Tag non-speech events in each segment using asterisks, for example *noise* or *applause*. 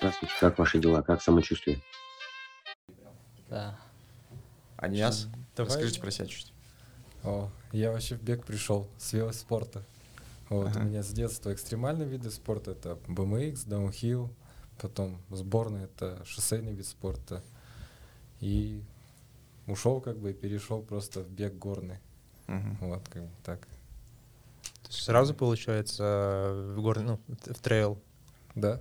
Здравствуйте, как ваши дела, как самочувствие? Да. Аниас, Давай. расскажите про себя чуть. О, я вообще в бег пришел с велоспорта. Вот, Ага. у меня с детства экстремальные виды спорта это BMX, даунхилл, потом сборная это шоссейный вид спорта. И ушел как бы и перешел просто в бег горный. Мгм. Вот, как бы так. То есть сразу получается в горный, ну, в трейл. Да.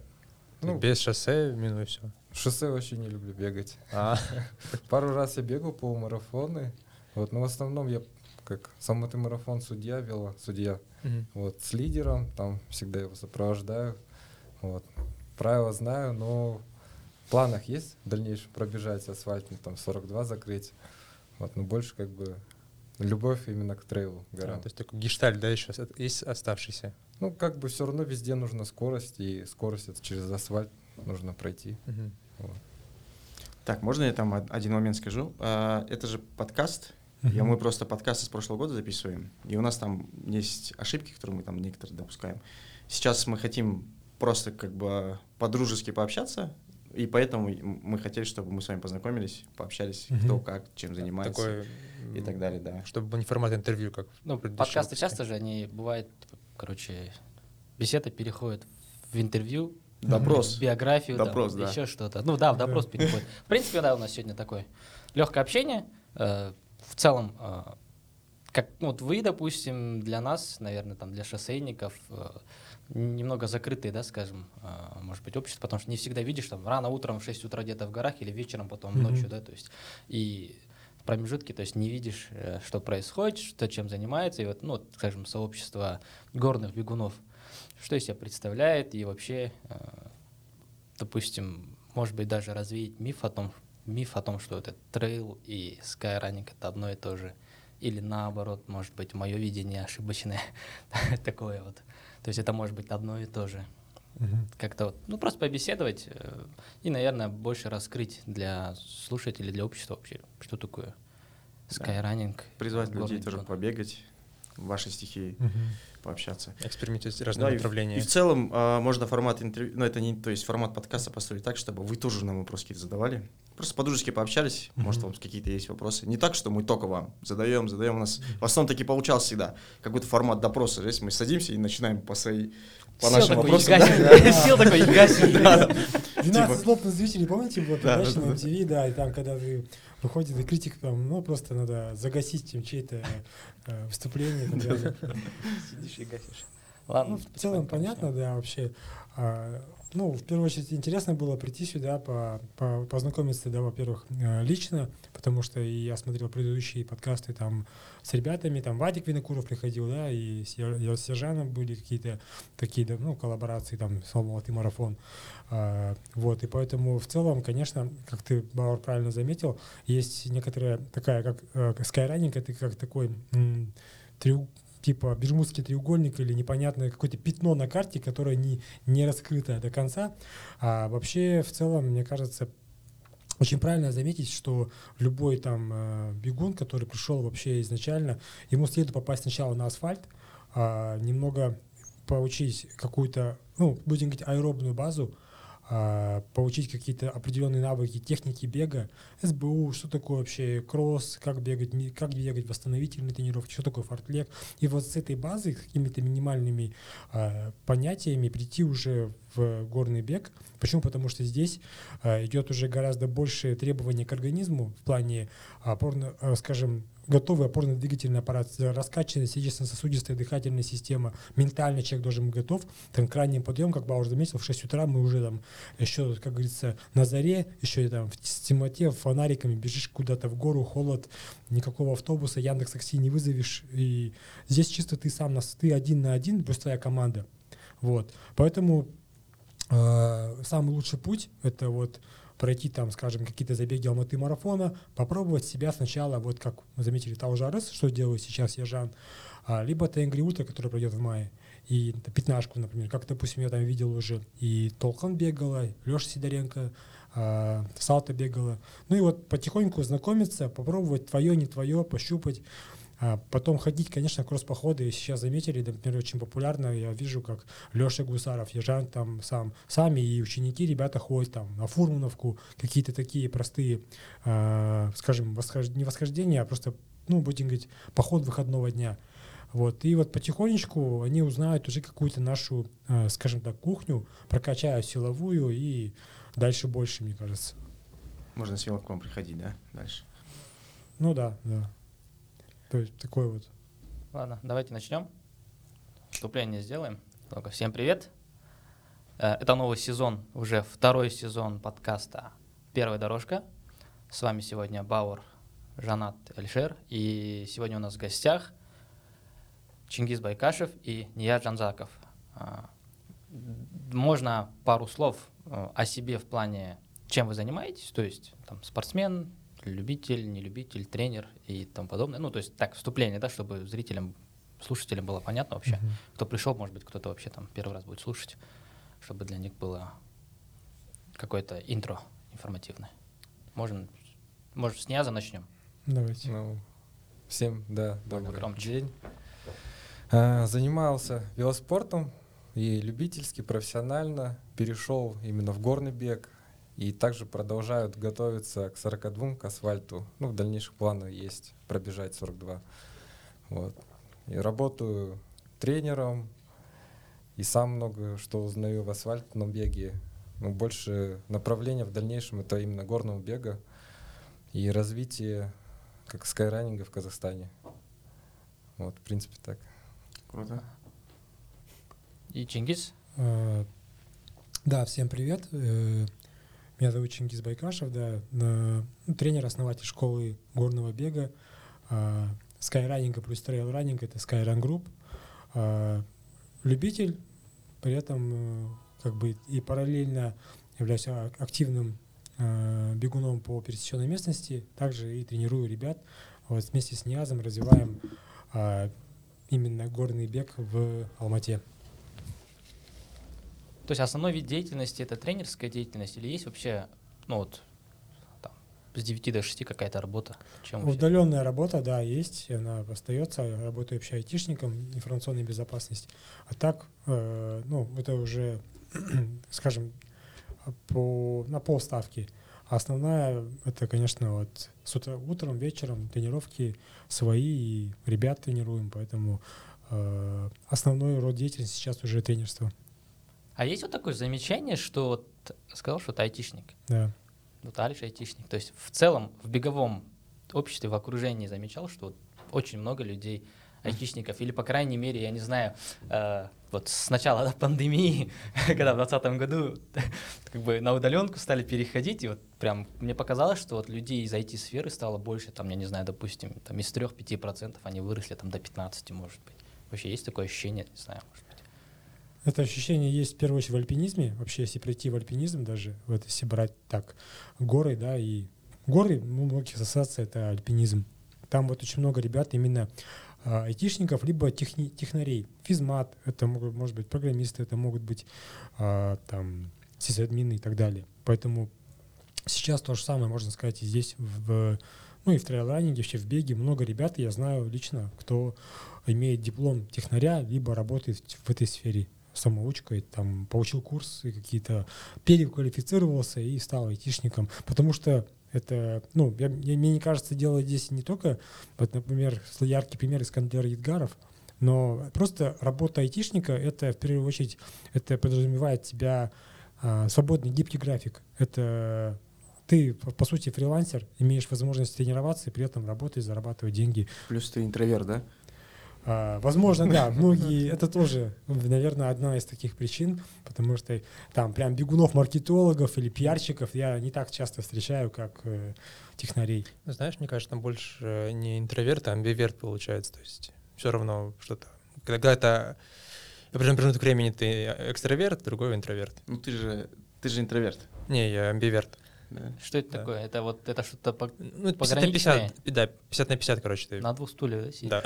Ну, без шоссе, минуя все. шоссе вообще не люблю бегать. А, *laughs* Пару раз я бегал полумарафоны. Вот, но в основном я как сам марафон судья вела, судья. мгм. Вот, с лидером, там всегда его сопровождаю. Вот. Правила знаю, но в планах есть в дальнейшем пробежать асфальтный, там 42 закрыть. Вот, но больше как бы любовь именно к трейлу, А, горам. то есть такой гештальт, да, еще есть оставшийся. Ну, как бы все равно везде нужна скорость, и скорость это через асфальт нужно пройти. Мгм. Так, можно я там од- один момент скажу? А, Это же подкаст. И мы просто подкасты с прошлого года записываем. И у нас там есть ошибки, которые мы там некоторые допускаем. Сейчас мы хотим просто как бы по-дружески пообщаться. И поэтому мы хотели, чтобы мы с вами познакомились, пообщались, кто Мгм. как, чем занимается Такой, и так далее, да. Чтобы был не формат интервью, как Ну, подкасты выпуске. часто же, они бывают, короче, беседа переходит в интервью, Допрос. в биографию, Допрос, там, да. еще что-то. Ну да, в допрос переходит. В принципе, да, у нас сегодня такое легкое общение. Э, В целом, э, как ну, вот вы, допустим, для нас, наверное, там для шоссейников э, немного закрытые, да, скажем, э, может быть, общество, потому что не всегда видишь там рано утром в 6 утра где-то в горах или вечером потом Мгм. ночью, да, то есть. И промежутки, то есть не видишь, э, что происходит, что чем занимается, и вот, ну, скажем, сообщество горных бегунов, что из себя представляет, и вообще, э, допустим, может быть, даже развеять миф о том, миф о том, что это трейл и скайранинг это одно и то же, или наоборот, может быть, мое видение ошибочное, *laughs* такое вот. То есть это может быть одно и то же. Мгм. Как-то вот, ну, просто побеседовать э, и, наверное, больше раскрыть для слушателей, для общества вообще, что такое скайранинг. Призвать горный людей тоже побегать в вашей стихии, Мгм. пообщаться. Экспериментировать с Да, разными и. И в целом а, можно формат интервью, ну это не, то есть формат подкаста построить так, чтобы вы тоже нам вопросы какие-то задавали. Просто по-дружески пообщались, может, Мгм. вам какие-то есть вопросы. Не так, что мы только вам задаем, задаем. У нас в основном таки получалось всегда. Какой-то формат допроса. Здесь мы садимся и начинаем по своей, по Сел нашим такой, вопросам. Сел такой, «Яга себе». 12 слов на зрителей, помните, Да, передача да, на. MTV, да, и там, когда ты выходит и критик, там, ну, просто надо загасить им чьи-то э, так далее. Сидишь и гасишь. Ладно, Ну, в целом понятно, да, вообще. А, Ну, в первую очередь, интересно было прийти сюда, по, по- познакомиться, да, во-первых, э, лично, потому что я смотрел предыдущие подкасты там с ребятами, там Вадик Винокуров приходил, да, и с Ер- Ер- Сержаном были какие-то такие, да, ну, коллаборации, там, «Салават» и «Марафон». А, Вот, и поэтому в целом, конечно, как ты, Бауэр, правильно заметил, есть некоторая такая, как э, скайранинг, это как такой м, трю- типа Бермудский треугольник или непонятное какое-то пятно на карте, которое не, не раскрыто до конца. А вообще, в целом, мне кажется, очень правильно заметить, что любой там э, бегун, который пришел вообще изначально, ему следует попасть сначала на асфальт, а, немного поучить какую-то, ну, будем говорить, аэробную базу, а, поучить какие-то определенные навыки техники бега, СБУ, что такое вообще кросс, как бегать, как бегать, восстановительные тренировки, что такое фортлег. И вот с этой базы, какими-то минимальными а, понятиями прийти уже в горный бег. Почему? Потому что здесь а, идет уже гораздо больше требования к организму в плане опорно, а, скажем, готовый опорно-двигательный аппарат, раскачанная сердечно-сосудистая дыхательная система, ментально человек должен быть готов. Там крайний подъем, как Бауэр заметил, в 6 утра мы уже там еще, как говорится, на заре, еще там в темноте, фонариками бежишь куда-то в гору, холод, никакого автобуса, Яндекс Такси не вызовешь. И здесь чисто ты сам, нас, ты один на один, плюс твоя команда. Вот. Поэтому э, самый лучший путь — это вот пройти там, скажем, какие-то забеги Алматы марафона, попробовать себя сначала, вот как мы заметили Талжарес, что делает сейчас Ежан, а, либо Тенгри Ультра, который пройдет в мае, и пятнашку, например, как, допустим, я там видел уже, и Толкан бегала, Леша Сидоренко, а, Салта бегала. Ну и вот потихоньку знакомиться, попробовать твое, не твое, пощупать. А потом ходить, конечно, кросс-походы сейчас заметили, например, очень популярно. Я вижу, как Леша Гусаров, Ежан там сам, сами и ученики, ребята ходят там на Фурмановку, какие-то такие простые, а, скажем, восхож... не восхождения, а просто, ну, будем говорить, поход выходного дня. Вот. И вот потихонечку они узнают уже какую-то нашу, а, скажем так, кухню, прокачают силовую и дальше больше, мне кажется. Можно смело к вам приходить, да, дальше? Ну да, да. То есть такой вот. Ладно, давайте начнем. Вступление сделаем. Только всем привет. Э, Это новый сезон, уже второй сезон подкаста «Первая дорожка». С вами сегодня Бауэр, Жанат, Эльшер. И сегодня у нас в гостях Чингис Байкашев и Ния Джанзаков. А, Можно пару слов э, о себе в плане, чем вы занимаетесь, то есть там спортсмен, любитель, не любитель, тренер и тому подобное. Ну, то есть так, вступление, да, чтобы зрителям, слушателям было понятно вообще. Мгм. Кто пришел, может быть, кто-то вообще там первый раз будет слушать, чтобы для них было какое-то интро информативное. Можно, может, с Нияза начнем? Давайте. Ну, всем, да, добрый громче. день. А, Занимался велоспортом и любительски, профессионально перешел именно в горный бег и также продолжают готовиться к 42 к асфальту. Ну, в дальнейших планах есть пробежать 42. Вот. И работаю тренером, и сам много что узнаю в асфальтном беге. Ну, больше направления в дальнейшем это именно горного бега и развитие как скайраннинга в Казахстане. Вот, в принципе, так. Круто. И Чингис? Э, Да, всем привет. Э, Меня зовут Чингис Байкашев, да, на- ну, тренер, основатель школы горного бега, а, скайраннинга плюс трейл-раннинг, это Skyrun Group. А, Любитель, при этом э, как бы и параллельно являюсь а- активным э, бегуном по пересеченной местности, также и тренирую ребят. Вот вместе с Ниазом развиваем а, именно горный бег в Алмате. То есть основной вид деятельности это тренерская деятельность или есть вообще, ну вот, там, с 9 до 6 какая-то работа? Чем вообще? Удаленная работа, да, есть, она остается. Работаю вообще айтишником, информационной безопасности. А так, э, ну, это уже, *clears throat* скажем, по, на полставки. А основная, это, конечно, вот с утра, утром, вечером тренировки свои, и ребят тренируем, поэтому э, основной род деятельности сейчас уже тренерство. А есть вот такое замечание, что вот сказал, что ты айтишник, Да. вот Алиш айтишник. То есть в целом в беговом обществе, в окружении замечал, что вот очень много людей айтишников, или, по крайней мере, я не знаю, э, вот с начала да, *laughs* пандемии, *laughs* когда в 2020 году *laughs* как бы на удаленку стали переходить, и вот прям мне показалось, что вот людей из IT-сферы стало больше, там, я не знаю, допустим, там из 3-5% они выросли там до 15, может быть. Вообще есть такое ощущение, не знаю, может. Это ощущение есть в первую очередь в альпинизме. Вообще, если прийти в альпинизм даже, вот если брать так горы, да, и горы, ну, многих ассоциация это альпинизм. Там вот очень много ребят именно а, айтишников, либо техни- технарей. Физмат, это могут, может быть программисты, это могут быть а, там сисадмины и так далее. Поэтому сейчас то же самое можно сказать и здесь, в, ну и в трейлранинге, вообще в беге. Много ребят, я знаю лично, кто имеет диплом технаря, либо работает в этой сфере самоучкой, там, получил курсы какие-то, переквалифицировался и стал айтишником. Потому что это, ну, я, я- мне не кажется, дело здесь не только, вот, например, яркий пример Искандер Едгаров, но просто работа айтишника, это в первую очередь, это подразумевает тебя а, свободный гибкий график. Это ты, по сути, фрилансер, имеешь возможность тренироваться и при этом работать, зарабатывать деньги. Плюс ты интроверт, да? А, возможно, да, *laughs* многие, это тоже, наверное, одна из таких причин, потому что там прям бегунов-маркетологов или пиарщиков я не так часто встречаю, как э, технарей. Ну, Знаешь, мне кажется, там больше э, не интроверт, а амбиверт получается. То есть все равно что-то... Когда это определенный промежуток времени ты экстраверт, другой интроверт. Ну ты же, ты же интроверт. Не, я амбиверт. Да? Что это Да. такое? Это вот это что-то по- Ну, это 50 на Пограничные? 50, да, 50 на 50, короче, ты. на двух стульях, да, сидит? Да.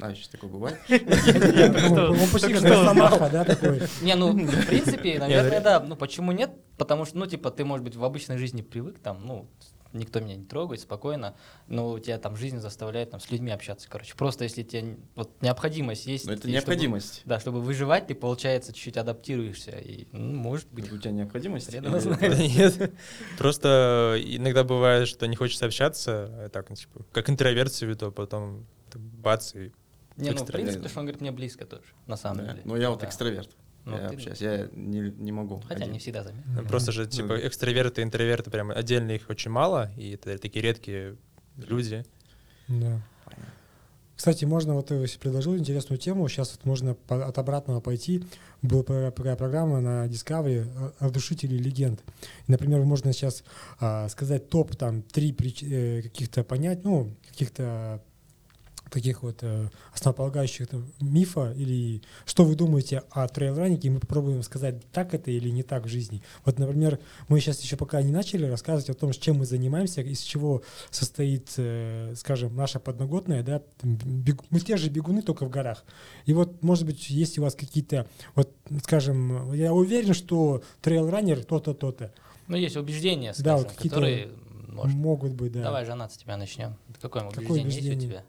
А, еще такое бывает? *laughs* Ну, Он почти как Росомаха, да, такой. *laughs* Не, ну, в принципе, *laughs* наверное, ну, да. Ну, почему нет? Потому что, ну, типа, ты, может быть, в обычной жизни привык, там, ну, никто меня не трогает, спокойно, но у тебя там жизнь заставляет там с людьми общаться, короче. Просто если тебе вот необходимость есть. Но это и необходимость. Чтобы, да, чтобы выживать, ты, получается, чуть-чуть адаптируешься, и, ну, может быть... У тебя необходимость? *laughs* Нет. Просто иногда бывает, что не хочется общаться, а так, ну, типа, как интроверт себе, то потом так бац, и Не, ну, в принципе, что он говорит, мне близко тоже, на самом Да. деле. Ну, я вот Да. экстраверт. Ну, я ты- общаюсь, я не, не могу. Хотя один. не всегда заметно. Мгм. просто же, типа, Ну. экстраверты, интроверты, прям отдельно их очень мало, и это такие редкие люди. Да. Кстати, можно, вот ты предложил интересную тему, сейчас вот можно по- от обратного пойти. Была про- про- программа на Discovery «Разрушители легенд». И, например, можно сейчас а, сказать топ там три прич- э, каких-то понять, ну, каких-то таких вот э, основополагающих там, мифа или что вы думаете о трейл-раннике, и мы попробуем сказать, так это или не так в жизни. Вот, например, мы сейчас еще пока не начали рассказывать о том, чем мы занимаемся, из чего состоит, э, скажем, наша подноготная, да, бег- мы те же бегуны, только в горах. И вот, может быть, есть у вас какие-то, вот, скажем, я уверен, что трейл-раннер то-то, то-то. Ну, есть убеждения, Да, скажем, вот какие-то которые, может, Могут быть, да. Давай, Жанат, с тебя начнем. Какое Какое убеждение есть убеждение? у тебя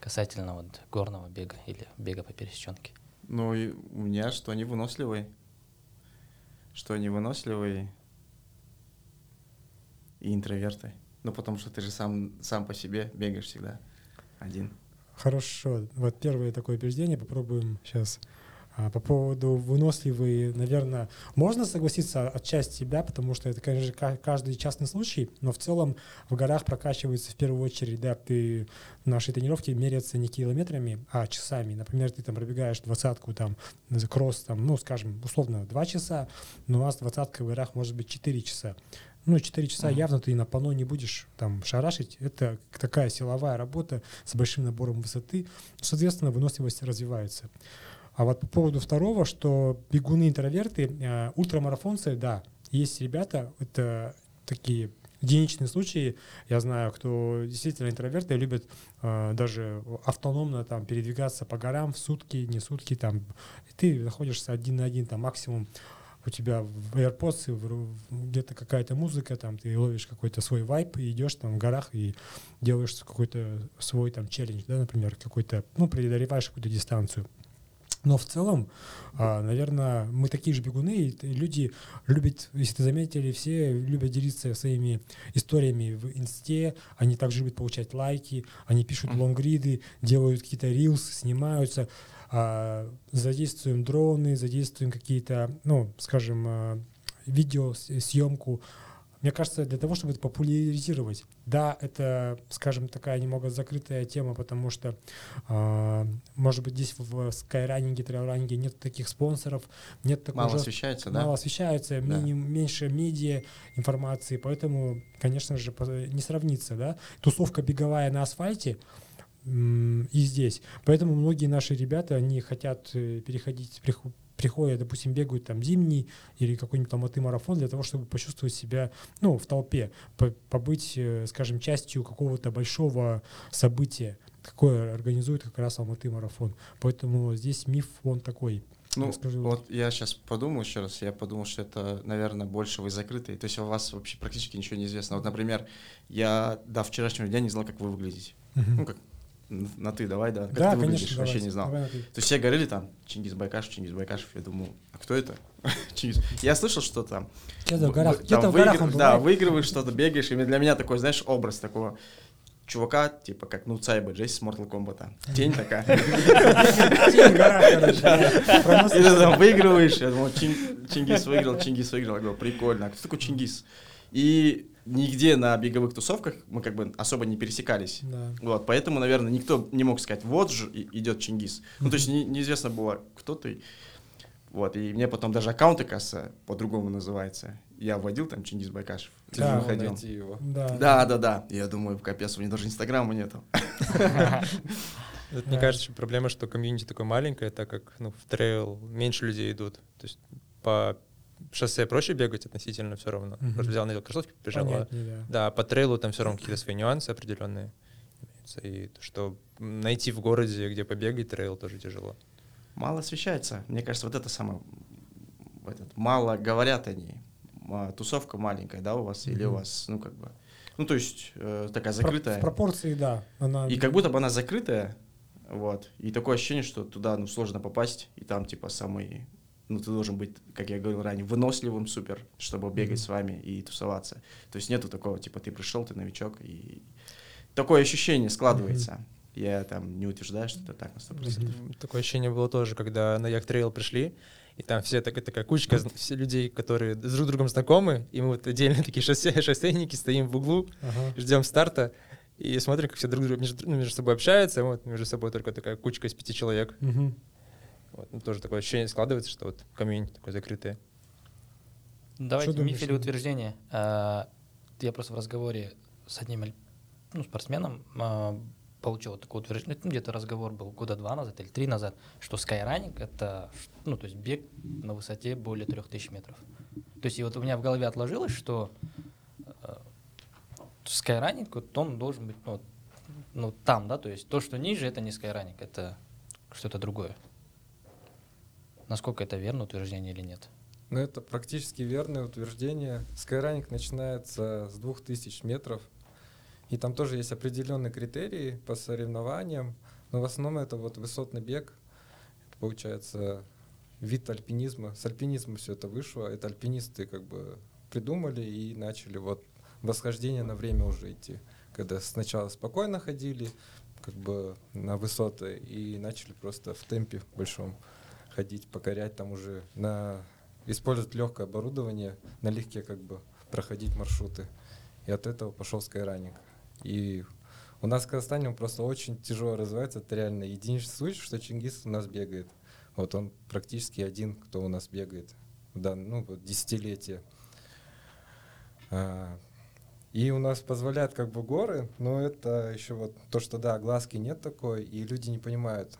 касательно вот горного бега или бега по пересеченке? Ну, и у меня, что они выносливые. Что они выносливые и интроверты. Ну, потому что ты же сам, сам по себе бегаешь всегда один. Хорошо. Вот первое такое убеждение попробуем сейчас. По поводу выносливые, наверное, можно согласиться отчасти себя, потому что это, конечно же, ка- каждый частный случай, но в целом в горах прокачивается в первую очередь, да, ты наши тренировки меряются не километрами, а часами. Например, ты там пробегаешь двадцатку, там, кросс, там, ну, скажем, условно, два часа, но у нас двадцатка в горах может быть 4 часа. Ну, 4 часа Мгм. явно ты на пано не будешь там шарашить. Это такая силовая работа с большим набором высоты. Соответственно, выносливость развивается. А вот по поводу второго, что бегуны-интроверты, э, ультрамарафонцы, да, есть ребята, это такие единичные случаи. Я знаю, кто действительно интроверты любят э, даже автономно там передвигаться по горам в сутки, не сутки там. И ты находишься один на один, там максимум у тебя в AirPods где-то какая-то музыка, там ты ловишь какой-то свой вайп и идешь там в горах и делаешь какой-то свой там челлендж, да, например, какой-то, ну, преодолеваешь какую-то дистанцию. Но в целом, наверное, мы такие же бегуны, и люди любят, если ты заметили, все любят делиться своими историями в инсте, они также любят получать лайки, они пишут лонгриды, делают какие-то рилсы, снимаются, а, задействуем дроны, задействуем какие-то, ну, скажем, а, видеосъемку. Мне кажется, для того, чтобы это популяризировать. Да, это, скажем, такая немного закрытая тема, потому что, а, может быть, здесь в скайранинге, трейлранинге нет таких спонсоров, нет такой Мало освещается, да? мало освещается, Да. мини- меньше медиа информации, поэтому, конечно же, не сравнится, да. Тусовка беговая на асфальте и здесь. Поэтому многие наши ребята, они хотят э, переходить, приходят, допустим, бегают там зимний или какой-нибудь там марафон для того, чтобы почувствовать себя, ну, в толпе, по- побыть, э, скажем, частью какого-то большого события, какое организует как раз Алматы марафон. Поэтому здесь миф, он такой. Ну, Расскажи. вот я сейчас подумал еще раз, я подумал, что это, наверное, больше вы закрытые. То есть у вас вообще практически ничего не известно. Вот, например, я до вчерашнего дня не знал, как вы выглядите. Мгм. Ну, как на ты, давай, да. Как да, ты конечно, вообще давайте. не знал. Давай на ты. То есть все говорили там Чингис Байкашев, Чингис Байкашев. Я думаю, а кто это? *laughs* Чингис. Я слышал, что там... Где-то в горах, где-то в горах он Да, выигрываешь что-то, бегаешь. И для меня такой, знаешь, образ такого чувака, типа как, ну, Цайба Джесси с Mortal Kombat. Тень такая. Тень короче. И ты там выигрываешь, я думал, Чин- Чингис выиграл, Чингис выиграл. Я говорю, прикольно, а кто такой Чингис? И нигде на беговых тусовках мы как бы особо не пересекались. Да. Вот, поэтому, наверное, никто не мог сказать, вот же идет Чингис. Ну, то есть не- неизвестно было, кто ты. Вот, и мне потом даже аккаунт, оказывается, по-другому называется. Я вводил там Чингис Байкашев. Да, выходил. найти его. Да. Да, да, да. Я думаю, капец, у меня даже инстаграма нету. *laughs* Мне кажется, что проблема, что комьюнити такое маленькое, так как ну, в трейл меньше людей идут. То есть по шоссе проще бегать относительно все равно. Мгм. Просто взял, надел кроссовки, побежал. а- Понятнее, да. Да, по трейлу там все равно какие-то свои нюансы определенные. имеются. И то, что найти в городе, где побегать трейл, тоже тяжело. Мало освещается. Мне кажется, вот это самое... Этот, мало говорят они. А, Тусовка маленькая, да, у вас? Или у вас, ну, как бы... Ну, то есть э, такая закрытая. В пропорции, да. Она... И как будто бы она закрытая, вот. И такое ощущение, что туда ну, сложно попасть, и там типа самый, ну ты должен быть, как я говорил ранее, выносливым супер, чтобы бегать Мгм. с вами и тусоваться. То есть нету такого, типа ты пришел, ты новичок, и такое ощущение складывается. Я там не утверждаю, что это так на 100%. Мгм. Такое ощущение было тоже, когда на Як Трейл пришли, и там все такая, такая кучка зн- все людей, которые с друг другом знакомы, и мы вот отдельно такие шоссе, *laughs* шоссейники стоим в углу, Ага. ждем старта, и смотрим, как все друг друга между, ну, между собой общаются, вот между собой только такая кучка из пяти человек. Мгм. Вот, ну, тоже такое ощущение складывается, что вот комьюнити такое закрытое. Давайте миф или утверждение. А, Я просто в разговоре с одним ну, спортсменом а, получил вот такое утверждение, ну, где-то разговор был года два назад или три назад, что скайранинг — это ну, то есть бег на высоте более 3000 метров. То есть и вот у меня в голове отложилось, что э, скайранинг, вот он должен быть ну, ну, там, да, то есть то, что ниже, это не скайранинг, это что-то другое. Насколько это верно утверждение или нет? Ну, это практически верное утверждение. Скайранинг начинается с 2000 метров, и там тоже есть определенные критерии по соревнованиям, но в основном это вот высотный бег, это получается вид альпинизма. С альпинизма все это вышло, это альпинисты как бы придумали и начали вот восхождение на время уже идти. Когда сначала спокойно ходили, как бы на высоты, и начали просто в темпе большом ходить, покорять там уже на использовать легкое оборудование, налегке как бы проходить маршруты. И от этого пошел скайранинг. И у нас в Казахстане он просто очень тяжело развивается. Это реально единичный случай, что Чингис у нас бегает. Вот он практически один, кто у нас бегает. Да, ну, вот десятилетие. А, и у нас позволяют как бы горы, но это еще вот то, что да, глазки нет такой, и люди не понимают,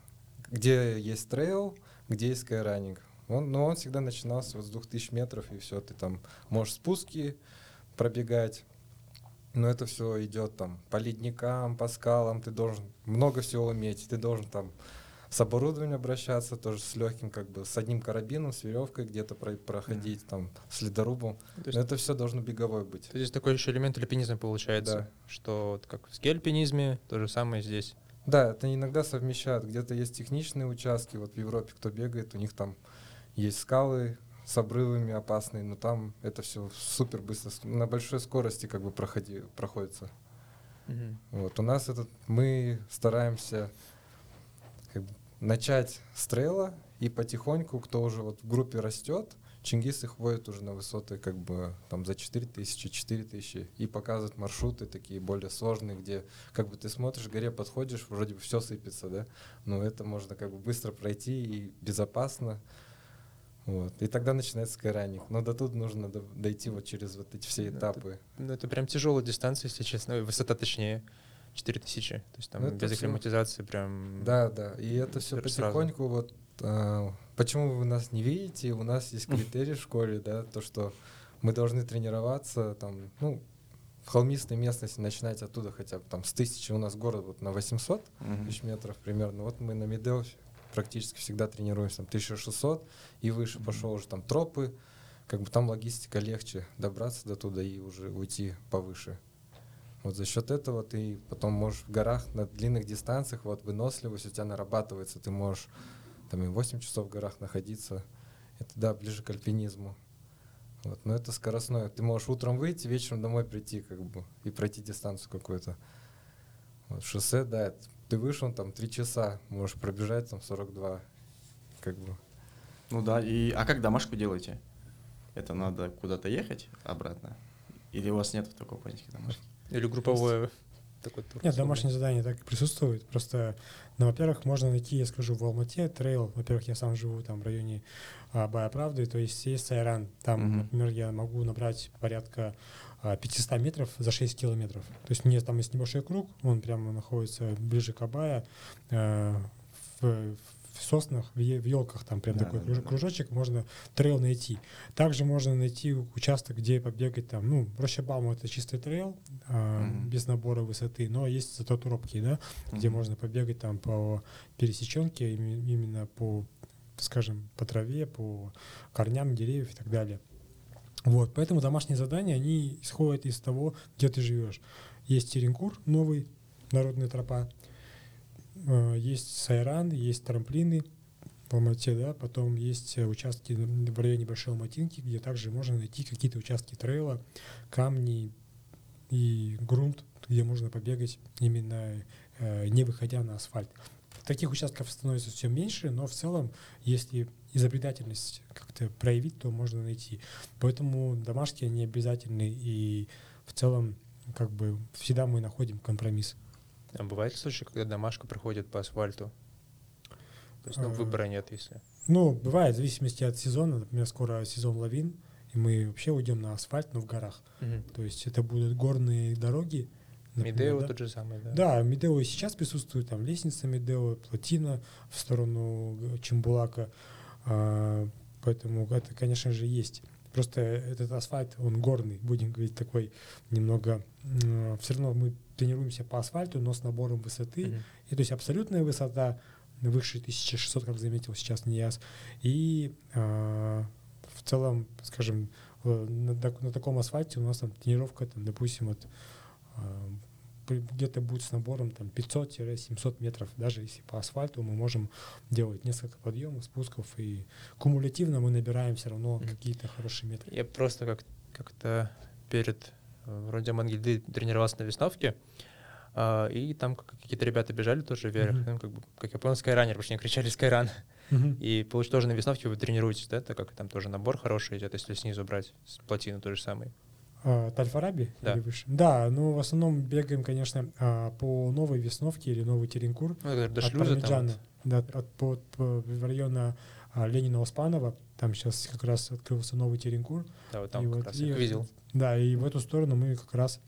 где есть трейл, где есть скайранинг. Он, но он всегда начинался вот с 2000 метров, и все, ты там можешь спуски пробегать, но это все идет там по ледникам, по скалам, ты должен много всего уметь, ты должен там с оборудованием обращаться, тоже с легким, как бы с одним карабином, с веревкой где-то про- проходить, там, с ледорубом. То есть, Но это все должно беговой быть. то есть такой еще элемент альпинизма получается, Да. что вот как в ски-альпинизме, то же самое здесь. Да, это иногда совмещают. Где-то есть техничные участки, вот в Европе кто бегает, у них там есть скалы с обрывами опасные, но там это все супер быстро, на большой скорости как бы проходи, проходится. Вот у нас этот мы стараемся как бы начать с трейла и потихоньку, кто уже вот в группе растет, Чингис их вводит уже на высоты как бы там за 4000, 4000 и показывает маршруты такие более сложные, где как бы ты смотришь, к горе подходишь, вроде бы все сыпется, да, но это можно как бы быстро пройти и безопасно. Вот. И тогда начинается скайранинг. Но до тут нужно до- дойти вот через вот эти все Ну, это этапы. Ну, это прям тяжелая дистанция, если честно. Высота точнее. 4000. То есть там Ну, это без акклиматизации прям... Да, да. И это все Сразу. потихоньку вот. А, почему вы нас не видите? У нас есть критерий в школе, да, то, что мы должны тренироваться там, ну, в холмистой местности начинать оттуда хотя бы там с тысячи. У нас город вот на 800 Мгм. тысяч метров примерно. Вот мы на Медел практически всегда тренируемся там 1600 и выше пошел уже там тропы. Как бы там логистика легче добраться до туда и уже уйти повыше. Вот за счет этого ты потом можешь в горах на длинных дистанциях, вот выносливость у тебя нарабатывается, ты можешь там и 8 часов в горах находиться. Это да, ближе к альпинизму. Вот, но это скоростное. Ты можешь утром выйти, вечером домой прийти, как бы, и пройти дистанцию какую-то. Вот, шоссе, да, это ты вышел там 3 часа, можешь пробежать там 42. Как бы. Ну да, и а как домашку делаете? Это надо куда-то ехать обратно? Или у вас нет такого понятия домашки? Или групповое такой тур. Нет, домашнее задание так и присутствует. Просто, ну, во-первых, можно найти, я скажу, в Алмате трейл. Во-первых, я сам живу там в районе а, Бая Правды, то есть есть Сайран. Там, Мгм. например, я могу набрать порядка а, 500 метров за 6 километров. То есть мне там есть небольшой круг, он прямо находится ближе к Абая, э, в, в соснах, в, е- в елках там прям Да, такой да, круж- да, да. кружочек, можно трейл найти. Также можно найти участок, где побегать там, ну, Рощабам это чистый трейл, а, Мгм. без набора высоты, но есть зато тропки, да, где Мгм. можно побегать там по пересеченке, именно по, скажем, по траве, по корням деревьев и так далее. Вот, поэтому домашние задания, они исходят из того, где ты живешь. Есть Теренкур, новый, народная тропа, есть Сайран, есть трамплины в Алмате, да, потом есть э, участки в районе Большой Алматинки, где также можно найти какие-то участки трейла, камни и грунт, где можно побегать именно э, не выходя на асфальт. Таких участков становится все меньше, но в целом, если изобретательность как-то проявить, то можно найти. Поэтому домашние они обязательны, и в целом как бы всегда мы находим компромисс. А бывает случаи, когда домашка проходит по асфальту? То есть, ну, А. выбора нет, если. Ну, бывает, в зависимости от сезона. Например, скоро сезон лавин, и мы вообще уйдем на асфальт, но в горах. То есть это будут горные дороги. например, Медео да. тот же самый, да? Да, Медео и сейчас присутствует, там лестница Медео, плотина в сторону Чембулака. А, поэтому это, конечно же, есть. Просто этот асфальт, он горный, будем говорить, такой немного... все равно мы тренируемся по асфальту, но с набором высоты. Мгм. И то есть абсолютная высота выше 1600, как заметил сейчас НИАС. И а, в целом, скажем, э, на, на таком асфальте у нас там тренировка, там, допустим, вот, при- где-то будет с набором там 500-700 метров. Даже если по асфальту мы можем делать несколько подъемов, спусков, и кумулятивно мы набираем все равно Мгм. какие-то хорошие метры. Я просто как- как-то перед э, вроде Мангильды тренировался на весновке, а, и там как- какие-то ребята бежали тоже вверх, Мгм. ну, как, бы, как я понял, скайранер, потому что они кричали скайран. Мгм. И получается, тоже на весновке вы тренируетесь, да? Так как там тоже набор хороший идет, если снизу брать с плотины то же самое. А, Тальфараби Да. или выше? Да, ну в основном бегаем, конечно, а, по новой Весновке или новый Теренкур. Ну, до от шлюза там да, от, по, по- в района а, Ленина-Успанова. Там сейчас как раз открылся новый Теренкур. Да, вот там И как вот- раз и я видел. Да, и в эту сторону мы как раз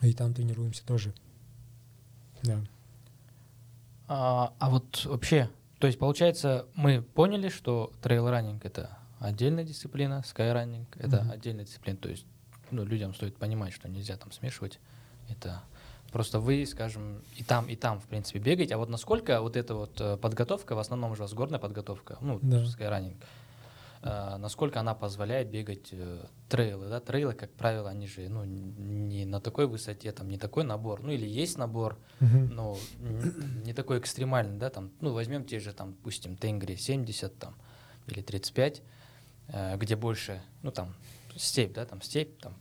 и там тренируемся тоже. Да. А, а вот вообще, то есть получается, мы поняли, что трейл-раннинг — это отдельная дисциплина, скайраннинг — это Мгм. отдельная дисциплина. То есть ну, людям стоит понимать, что нельзя там смешивать. Это просто вы, скажем, и там, и там, в принципе, бегаете. А вот насколько вот эта вот э, подготовка, в основном уже у вас горная подготовка, ну, Да. скайраннинг, э, насколько она позволяет бегать э, трейлы, да? Трейлы, как правило, они же, ну, не на такой высоте, там, не такой набор, ну, или есть набор, Мгм. ну, н- не такой экстремальный, да, там, ну, возьмем те же, там, допустим, Тенгри 70, там, или 35, э, где больше, ну, там, степь, да, там, степь, там,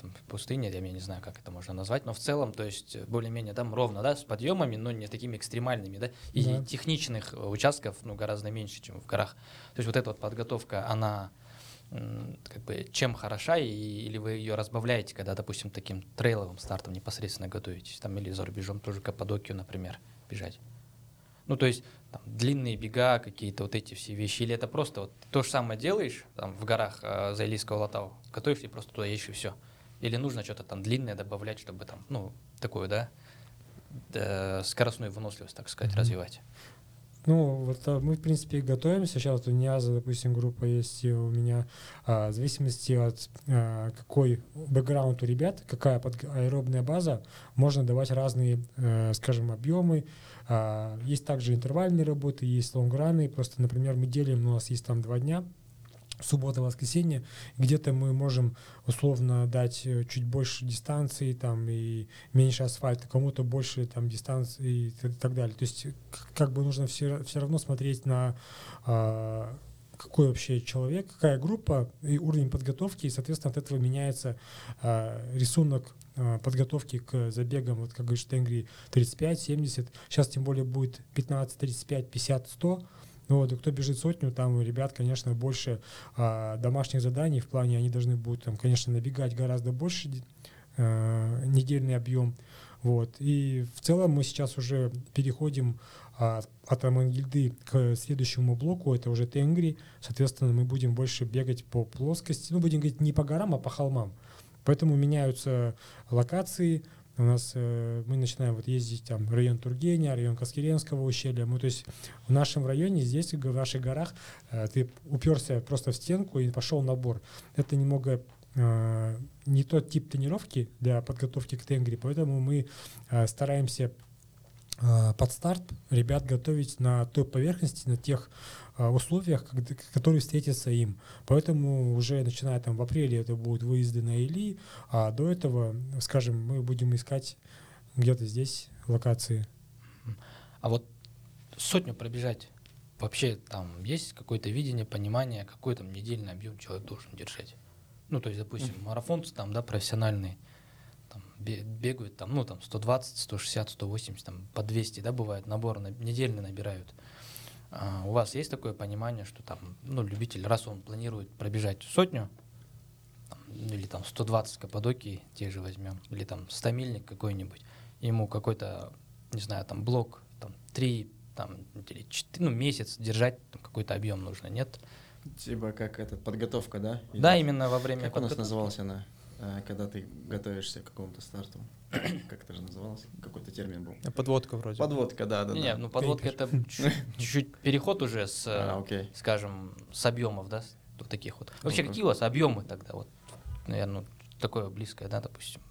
там, пустыня, я не знаю, как это можно назвать, но в целом, то есть, э, более-менее, там, ровно, да, с подъемами, но не такими экстремальными, да, и Да. техничных э, участков, ну, гораздо меньше, чем в горах. То есть, вот эта вот подготовка, она как бы чем хороша, и, или вы ее разбавляете, когда, допустим, таким трейловым стартом непосредственно готовитесь, там, или за рубежом тоже Каппадокию, например, бежать. Ну, то есть, там, длинные бега, какие-то вот эти все вещи, или это просто вот то же самое делаешь, там, в горах э, за Илийского Латау, готовишь и просто туда едешь и все. Или нужно что-то там длинное добавлять, чтобы там, ну, такую, да, да, скоростную выносливость, так сказать, Мгм. развивать. Ну, вот а, мы, в принципе, готовимся. Сейчас у НИАЗа, допустим, группа есть у меня. А, в зависимости от а, какой бэкграунд у ребят, какая под- аэробная база, можно давать разные, э, скажем, объемы. А, есть также интервальные работы, есть лонграны. Просто, например, мы делим, у нас есть там два дня, суббота, воскресенье, где-то мы можем условно дать э, чуть больше дистанции там и меньше асфальта, кому-то больше там дистанции и так далее. То есть как бы нужно все, все равно смотреть на а, какой вообще человек, какая группа и уровень подготовки, и, соответственно, от этого меняется а, рисунок а, подготовки к забегам, вот как говоришь, Тенгри 35, 70, сейчас тем более будет 15, 35, 50, 100, ну вот, и кто бежит сотню, там у ребят, конечно, больше а, домашних заданий в плане, они должны будут, там, конечно, набегать гораздо больше а, недельный объем. Вот. И в целом мы сейчас уже переходим а, от Амангильды к следующему блоку, это уже Тенгри. Соответственно, мы будем больше бегать по плоскости, ну, будем говорить не по горам, а по холмам. Поэтому меняются локации, у нас э, мы начинаем вот ездить там район Тургеня, район Каскеренского ущелья. Мы, то есть в нашем районе, здесь, в наших горах, э, ты уперся просто в стенку и пошел набор. Это немного э, не тот тип тренировки для подготовки к тенгри, поэтому мы стараемся под старт ребят готовить на той поверхности, на тех а, условиях, которые встретятся им. Поэтому уже начиная там в апреле это будут выезды на Или, а до этого, скажем, мы будем искать где-то здесь локации. А вот сотню пробежать, вообще там есть какое-то видение, понимание, какой там недельный объем человек должен держать? Ну, то есть, допустим, марафонцы там, да, профессиональные, бегают там, ну, там, 120, 160, 180, там, по 200, да, бывает, набор на, недельно набирают. А у вас есть такое понимание, что там, ну, любитель, раз он планирует пробежать сотню, там, или там 120 Каппадокий, те же возьмем, или там 100 мильник какой-нибудь, ему какой-то, не знаю, там блок, там 3, там, или 4, ну, месяц держать там, какой-то объем нужно, нет? Типа как этот подготовка, да? Да, идет? именно во время Как у нас подготовки. называлась она, когда ты готовишься к какому-то старту? *coughs* Как это же называлось? Какой-то термин был. А Подводка вроде. Подводка, да, да. Не, не, да. ну подводка это *laughs* чуть- чуть-чуть переход уже с, А, э, скажем, с объемов, да, вот таких вот. Вообще, какие у вас объемы тогда? Вот, наверное, такое близкое, да, допустим.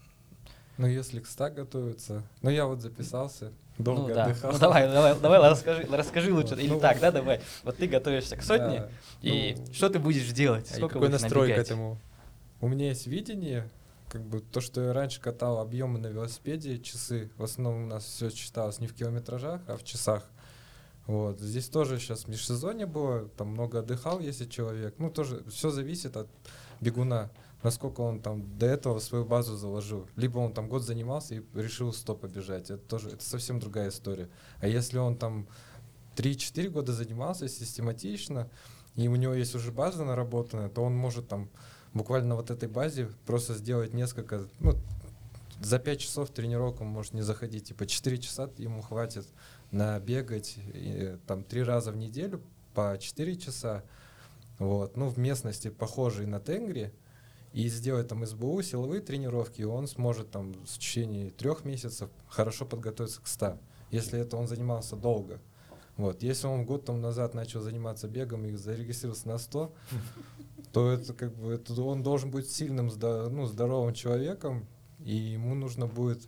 Ну, если к 100 готовиться, ну, я вот записался, долго ну да. отдыхал. Ну давай, давай, давай, расскажи, *laughs* расскажи лучше. Или ну, так, да, давай. Вот ты готовишься к сотне, Да. и Ну, что ты будешь делать? А Сколько какой настрой к набегать? этому? У меня есть видение, как бы то, что я раньше катал объемы на велосипеде, часы. В основном у нас все считалось не в километражах, а в часах. Вот. Здесь тоже сейчас межсезонье было, там много отдыхал, если человек. Ну, тоже все зависит от бегуна, насколько он там до этого свою базу заложил. Либо он там год занимался и решил 100 побежать. Это тоже это совсем другая история. А если он там 3-4 года занимался систематично, и у него есть уже база наработанная, то он может там буквально вот этой базе просто сделать несколько, ну, за 5 часов тренировок он может не заходить, типа 4 часа ему хватит на бегать и, там три раза в неделю по 4 часа, вот, ну, в местности похожей на Тенгри, и сделать там СБУ, силовые тренировки, и он сможет там в течение трех месяцев хорошо подготовиться к 100, если это он занимался долго. Вот. Если он год там назад начал заниматься бегом и зарегистрировался на 100, *laughs* то это как бы это он должен быть сильным, ну, здоровым человеком, и ему нужно будет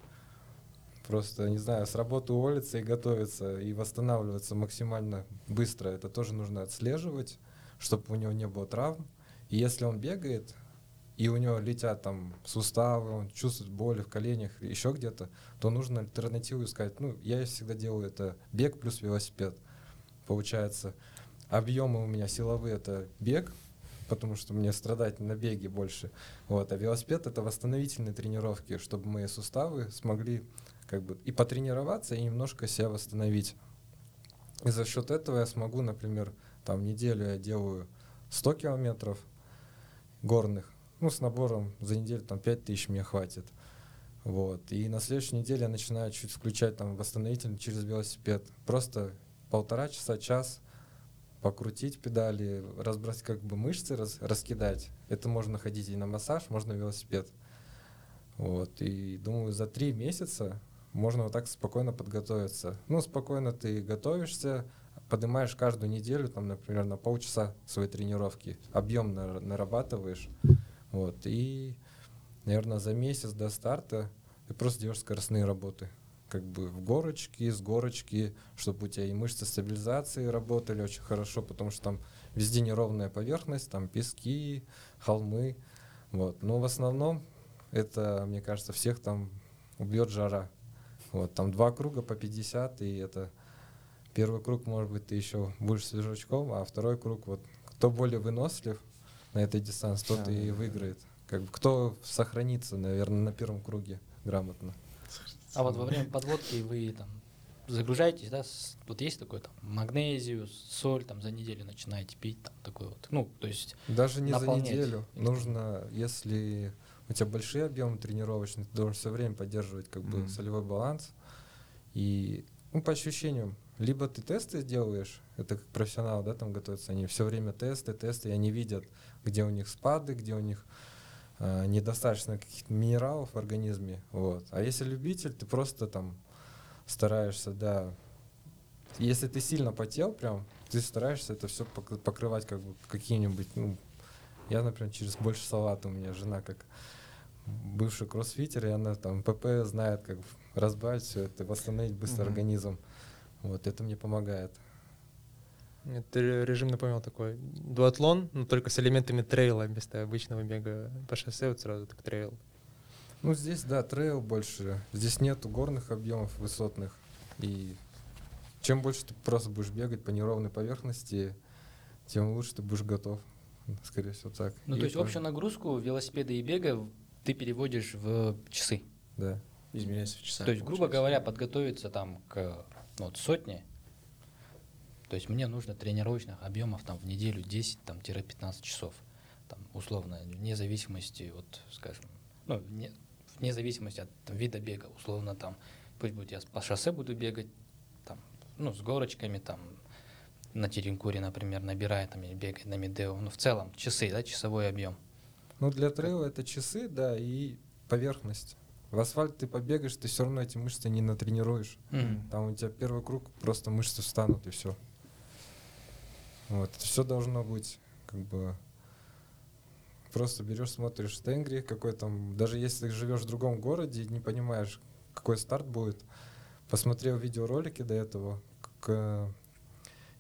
просто, не знаю, с работы уволиться и готовиться, и восстанавливаться максимально быстро. Это тоже нужно отслеживать, чтобы у него не было травм. И если он бегает, и у него летят там суставы, он чувствует боли в коленях, еще где-то, то нужно альтернативу искать. Ну, я всегда делаю это бег плюс велосипед. Получается, объемы у меня силовые это бег, потому что мне страдать на беге больше. Вот, а велосипед это восстановительные тренировки, чтобы мои суставы смогли как бы и потренироваться, и немножко себя восстановить. И за счет этого я смогу, например, там неделю я делаю 100 километров горных, ну, с набором за неделю там 5000 мне хватит. Вот. И на следующей неделе я начинаю чуть включать там восстановительный через велосипед. Просто полтора часа, час покрутить педали, разбросать как бы мышцы, раз, раскидать. Это можно ходить и на массаж, можно велосипед. Вот. И думаю, за три месяца можно вот так спокойно подготовиться. Ну, спокойно ты готовишься, поднимаешь каждую неделю, там, например, на полчаса свои тренировки, объем нар- нарабатываешь. Вот. И, наверное, за месяц до старта ты просто делаешь скоростные работы. Как бы в горочке, с горочки, чтобы у тебя и мышцы стабилизации работали очень хорошо, потому что там везде неровная поверхность, там пески, холмы. Вот. Но в основном это, мне кажется, всех там убьет жара. Вот, там два круга по 50, и это первый круг, может быть, ты еще будешь свежачком, а второй круг, вот, кто более вынослив на этой дистанции, тот Да, и да, выиграет. Как бы, кто сохранится, наверное, на первом круге грамотно. А вот во время подводки вы там загружаетесь, да? с- вот есть такое там магнезию, соль, там за неделю начинаете пить, там такой вот. Ну, то есть Даже не за неделю. Нужно, если у тебя большие объемы тренировочные, ты должен все время поддерживать как бы Мгм. солевой баланс. И ну, по ощущениям, либо ты тесты делаешь, это как профессионалы, да, там готовятся, они все время тесты, тесты, и они видят, где у них спады, где у них э, недостаточно каких-то минералов в организме. Вот. А если любитель, ты просто там стараешься, да, если ты сильно потел прям, ты стараешься это все покрывать как бы каким-нибудь, ну, я, например, через больше салата, у меня жена как бывший кроссфитер, и она там ПП знает, как разбавить все это, восстановить быстро Мгм. организм. Вот, это мне помогает. Это ре- режим напомнил такой дуатлон, но только с элементами трейла вместо обычного бега по шоссе, вот сразу так трейл. Ну, здесь, да, трейл больше. Здесь нету горных объемов высотных. И чем больше ты просто будешь бегать по неровной поверхности, тем лучше ты будешь готов. Скорее всего, так. Ну, И то есть по- общую нагрузку велосипеда и бега ты переводишь в часы. Да. Измеряется в часах. То есть, грубо получается. говоря, подготовиться там к ну, вот, сотне, то есть мне нужно тренировочных объемов там в неделю 10-15 часов. Там, условно, вне зависимости от, скажем, ну, вне, вне зависимости от там, вида бега, условно, там, пусть будет я по шоссе буду бегать, там, ну, с горочками, там, на Теренкуре, например, набирая, там, или бегать на Медео, ну, в целом, часы, да, часовой объем. Ну, для трейла это часы, да, и поверхность. В асфальт ты побегаешь, ты все равно эти мышцы не натренируешь. Мгм. Там у тебя первый круг, просто мышцы встанут и все. Вот, все должно быть как бы просто берешь, смотришь Тенгри, какой там, даже если ты живешь в другом городе и не понимаешь, какой старт будет, посмотрел видеоролики до этого, к-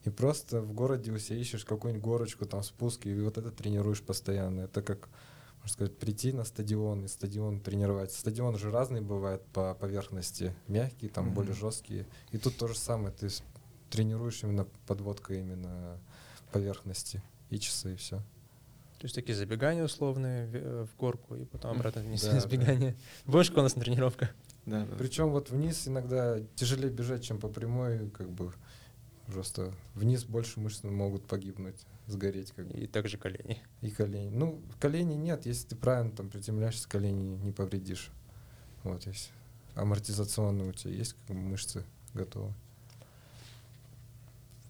и просто в городе у себя ищешь какую-нибудь горочку, там спуски, и вот это тренируешь постоянно. Это как, можно сказать, прийти на стадион и стадион тренировать. Стадион же разный бывает по поверхности, мягкие, там Мгм. более жесткие. И тут то же самое, ты тренируешь именно подводкой именно поверхности и часы, и все. То есть такие забегания условные в, э, в горку и потом обратно вниз Да, да. сбегание. Помнишь, какая у нас тренировка? Да, да. Причем вот вниз иногда тяжелее бежать, чем по прямой, как бы просто вниз больше мышц могут погибнуть, сгореть как бы. И также колени. И колени. Ну, колени нет, если ты правильно там приземляешься, колени не повредишь. Вот есть. Амортизационные у тебя есть как бы, мышцы готовы.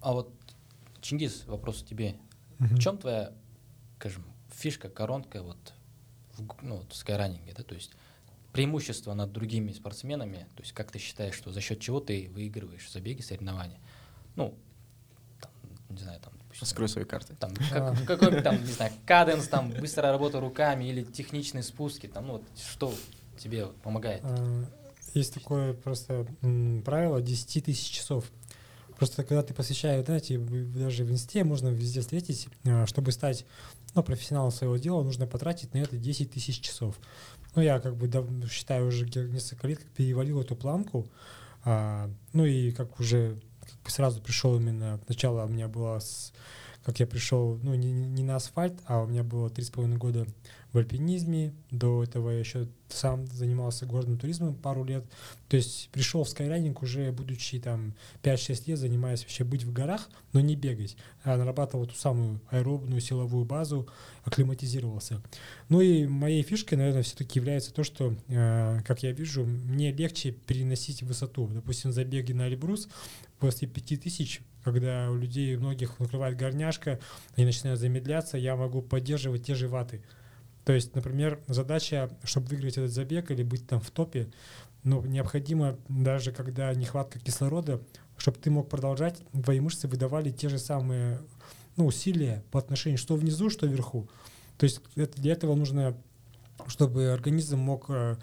А вот, Чингис, вопрос тебе. Мгм. В чем твоя, скажем, фишка, коронка вот в, ну, вот в скайранинге, да, то есть преимущество над другими спортсменами, то есть как ты считаешь, что за счет чего ты выигрываешь забеги, соревнования? Ну, там, не знаю, там, допустим, Раскрой свои карты. там, А. *laughs* как- какой-нибудь там, не знаю, каденс, там, быстрая работа руками или техничные спуски, там, ну, вот что тебе помогает? А, Есть такое просто м, правило 10 тысяч часов. Просто когда ты посвящаешь, знаете, даже в инсте можно везде встретить, а, чтобы стать ну, профессионалом своего дела, нужно потратить на это 10 тысяч часов. Ну, я как бы считаю уже несколько лет, как перевалил эту планку. А, ну и как уже как бы сразу пришел именно, сначала у меня было, с- как я пришел, ну не, не на асфальт, а у меня было три с половиной года в альпинизме. До этого я еще сам занимался горным туризмом пару лет. То есть пришел в скайрайнинг уже будучи там 5-6 лет, занимаясь вообще быть в горах, но не бегать. А нарабатывал ту самую аэробную силовую базу, акклиматизировался. Ну и моей фишкой, наверное, все-таки является то, что, э, как я вижу, мне легче переносить высоту. Допустим, забеги на Эльбрус после 5000, когда у людей многих накрывает горняшка, они начинают замедляться, я могу поддерживать те же ваты. То есть, например, задача, чтобы выиграть этот забег или быть там в топе, ну, необходимо, даже когда нехватка кислорода, чтобы ты мог продолжать, твои мышцы выдавали те же самые ну, усилия по отношению что внизу, что вверху. То есть это- для этого нужно, чтобы организм мог, э,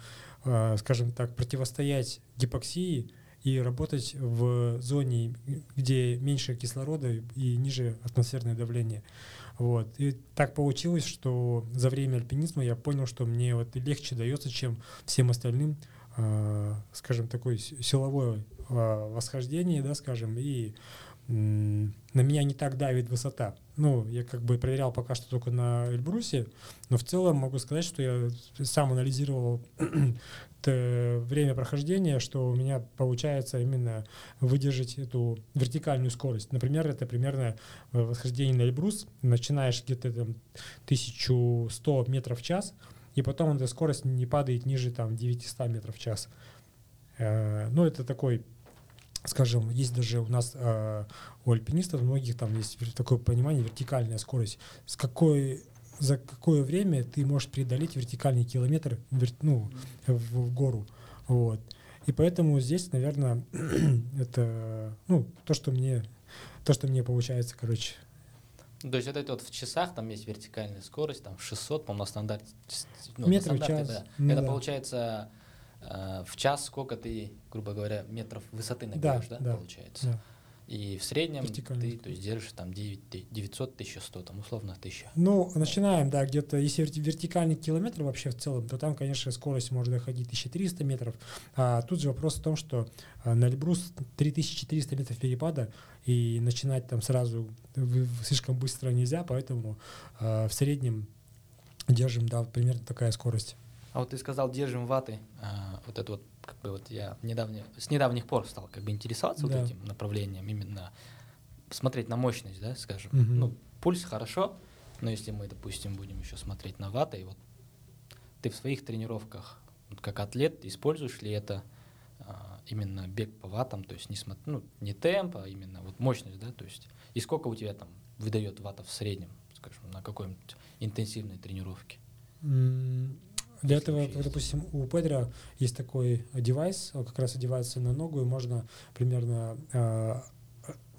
э, скажем так, противостоять гипоксии и работать в зоне, где меньше кислорода и ниже атмосферное давление. Вот. И так получилось, что за время альпинизма я понял, что мне вот легче дается, чем всем остальным, э, скажем, такое силовое э, восхождение, да, скажем, и м, на меня не так давит высота. Ну, я как бы проверял пока что только на Эльбрусе, но в целом могу сказать, что я сам анализировал *clears throat* время прохождения, что у меня получается именно выдержать эту вертикальную скорость. Например, это примерно э, восхождение на Эльбрус. Начинаешь где-то там 1100 метров в час, и потом эта скорость не падает ниже там 900 метров в час. Э, Ну, это такой скажем, есть даже у нас э, у альпинистов многих там есть такое понимание вертикальная скорость. С какой за какое время ты можешь преодолеть вертикальный километр вер- ну, в, в гору. Вот. И поэтому здесь, наверное, *clears throat* это ну, то, что мне то, что мне получается, короче. То есть вот это вот в часах, там есть вертикальная скорость, там 600, по-моему, на стандарте. ну, на Метров в час. да. Ну это да. получается а, в час сколько ты, грубо говоря, метров высоты Да, набираешь, да, да, получается? Да. И в среднем ты то есть, держишь там 9, ты- 900, 1100, там условно 1000. Ну, начинаем, да, где-то, если верти- вертикальный километр вообще в целом, то там, конечно, скорость может доходить 1300 метров. А тут же вопрос в том, что а, на Эльбрус 3400 метров перепада, и начинать там сразу слишком быстро нельзя, поэтому а, в среднем держим, да, примерно такая скорость. А вот ты сказал, держим ваты. а, вот это вот, как бы вот я недавне, с недавних пор стал как бы интересоваться Да. вот этим направлением, именно смотреть на мощность, да, скажем. Мгм. Ну, пульс хорошо, но если мы, допустим, будем еще смотреть на ваты, и вот ты в своих тренировках, вот как атлет, используешь ли это а, именно бег по ватам, то есть не, смо- ну, не темп, а именно вот мощность, да, то есть и сколько у тебя там выдает ватов в среднем, скажем, на какой-нибудь интенсивной тренировке? Для этого, есть. допустим, у Педро есть такой девайс, он как раз одевается на ногу, и можно примерно а,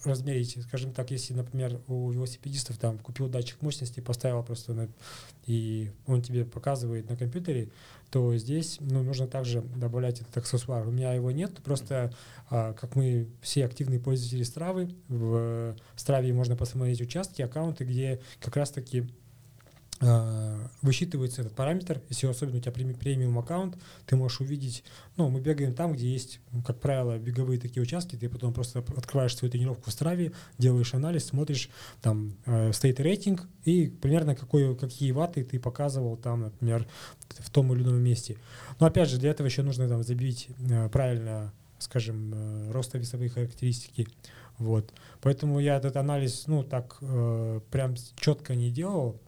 размерить, скажем так, если, например, у велосипедистов там купил датчик мощности, поставил просто на, и он тебе показывает на компьютере, то здесь ну, нужно также добавлять этот аксессуар. У меня его нет, просто а, как мы все активные пользователи Стравы, в Страве можно посмотреть участки, аккаунты, где как раз-таки высчитывается этот параметр. Если особенно у тебя преми- премиум аккаунт, ты можешь увидеть, ну, мы бегаем там, где есть, ну, как правило, беговые такие участки, ты потом просто открываешь свою тренировку в Страве, делаешь анализ, смотришь, там э, рейтинг и примерно какой, какие ваты ты показывал там, например, в том или ином месте. Но опять же, для этого еще нужно там забить э, правильно, скажем, э, ростовесовые характеристики. Вот. Поэтому я этот анализ, ну, так э, прям четко не делал.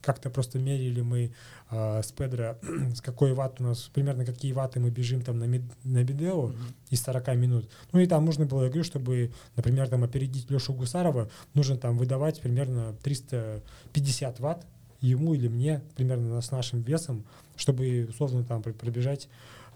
Как-то просто мерили мы э, с Педро, *clears throat* с какой ватт у нас, примерно какие ваты мы бежим там на, мид- на Бидео из 40 минут. Ну и там нужно было, я говорю, чтобы, например, там опередить Лешу Гусарова, нужно там выдавать примерно 350 ватт ему или мне, примерно с нашим весом, чтобы условно там пр- пробежать.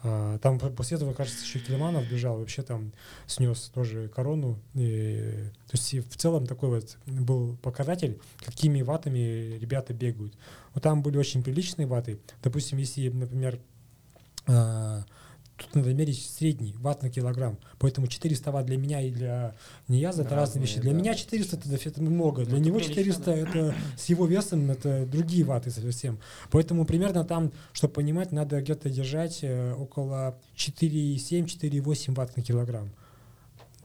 А, Там по- после этого, кажется, еще Келеманов бежал, вообще там снес тоже корону. И, то есть в целом такой вот был показатель, какими ватами ребята бегают. Вот там были очень приличные ваты. Допустим, если, например, а, тут надо мерить средний ватт на килограмм. Поэтому 400 ватт для меня и для Нияза это разные вещи. Для да. меня 400 это, это много. Для это него прилично, 400 да. это с его весом это другие ваты совсем. Поэтому примерно там, чтобы понимать, надо где-то держать э, около 4,7-4,8 ватт на килограмм.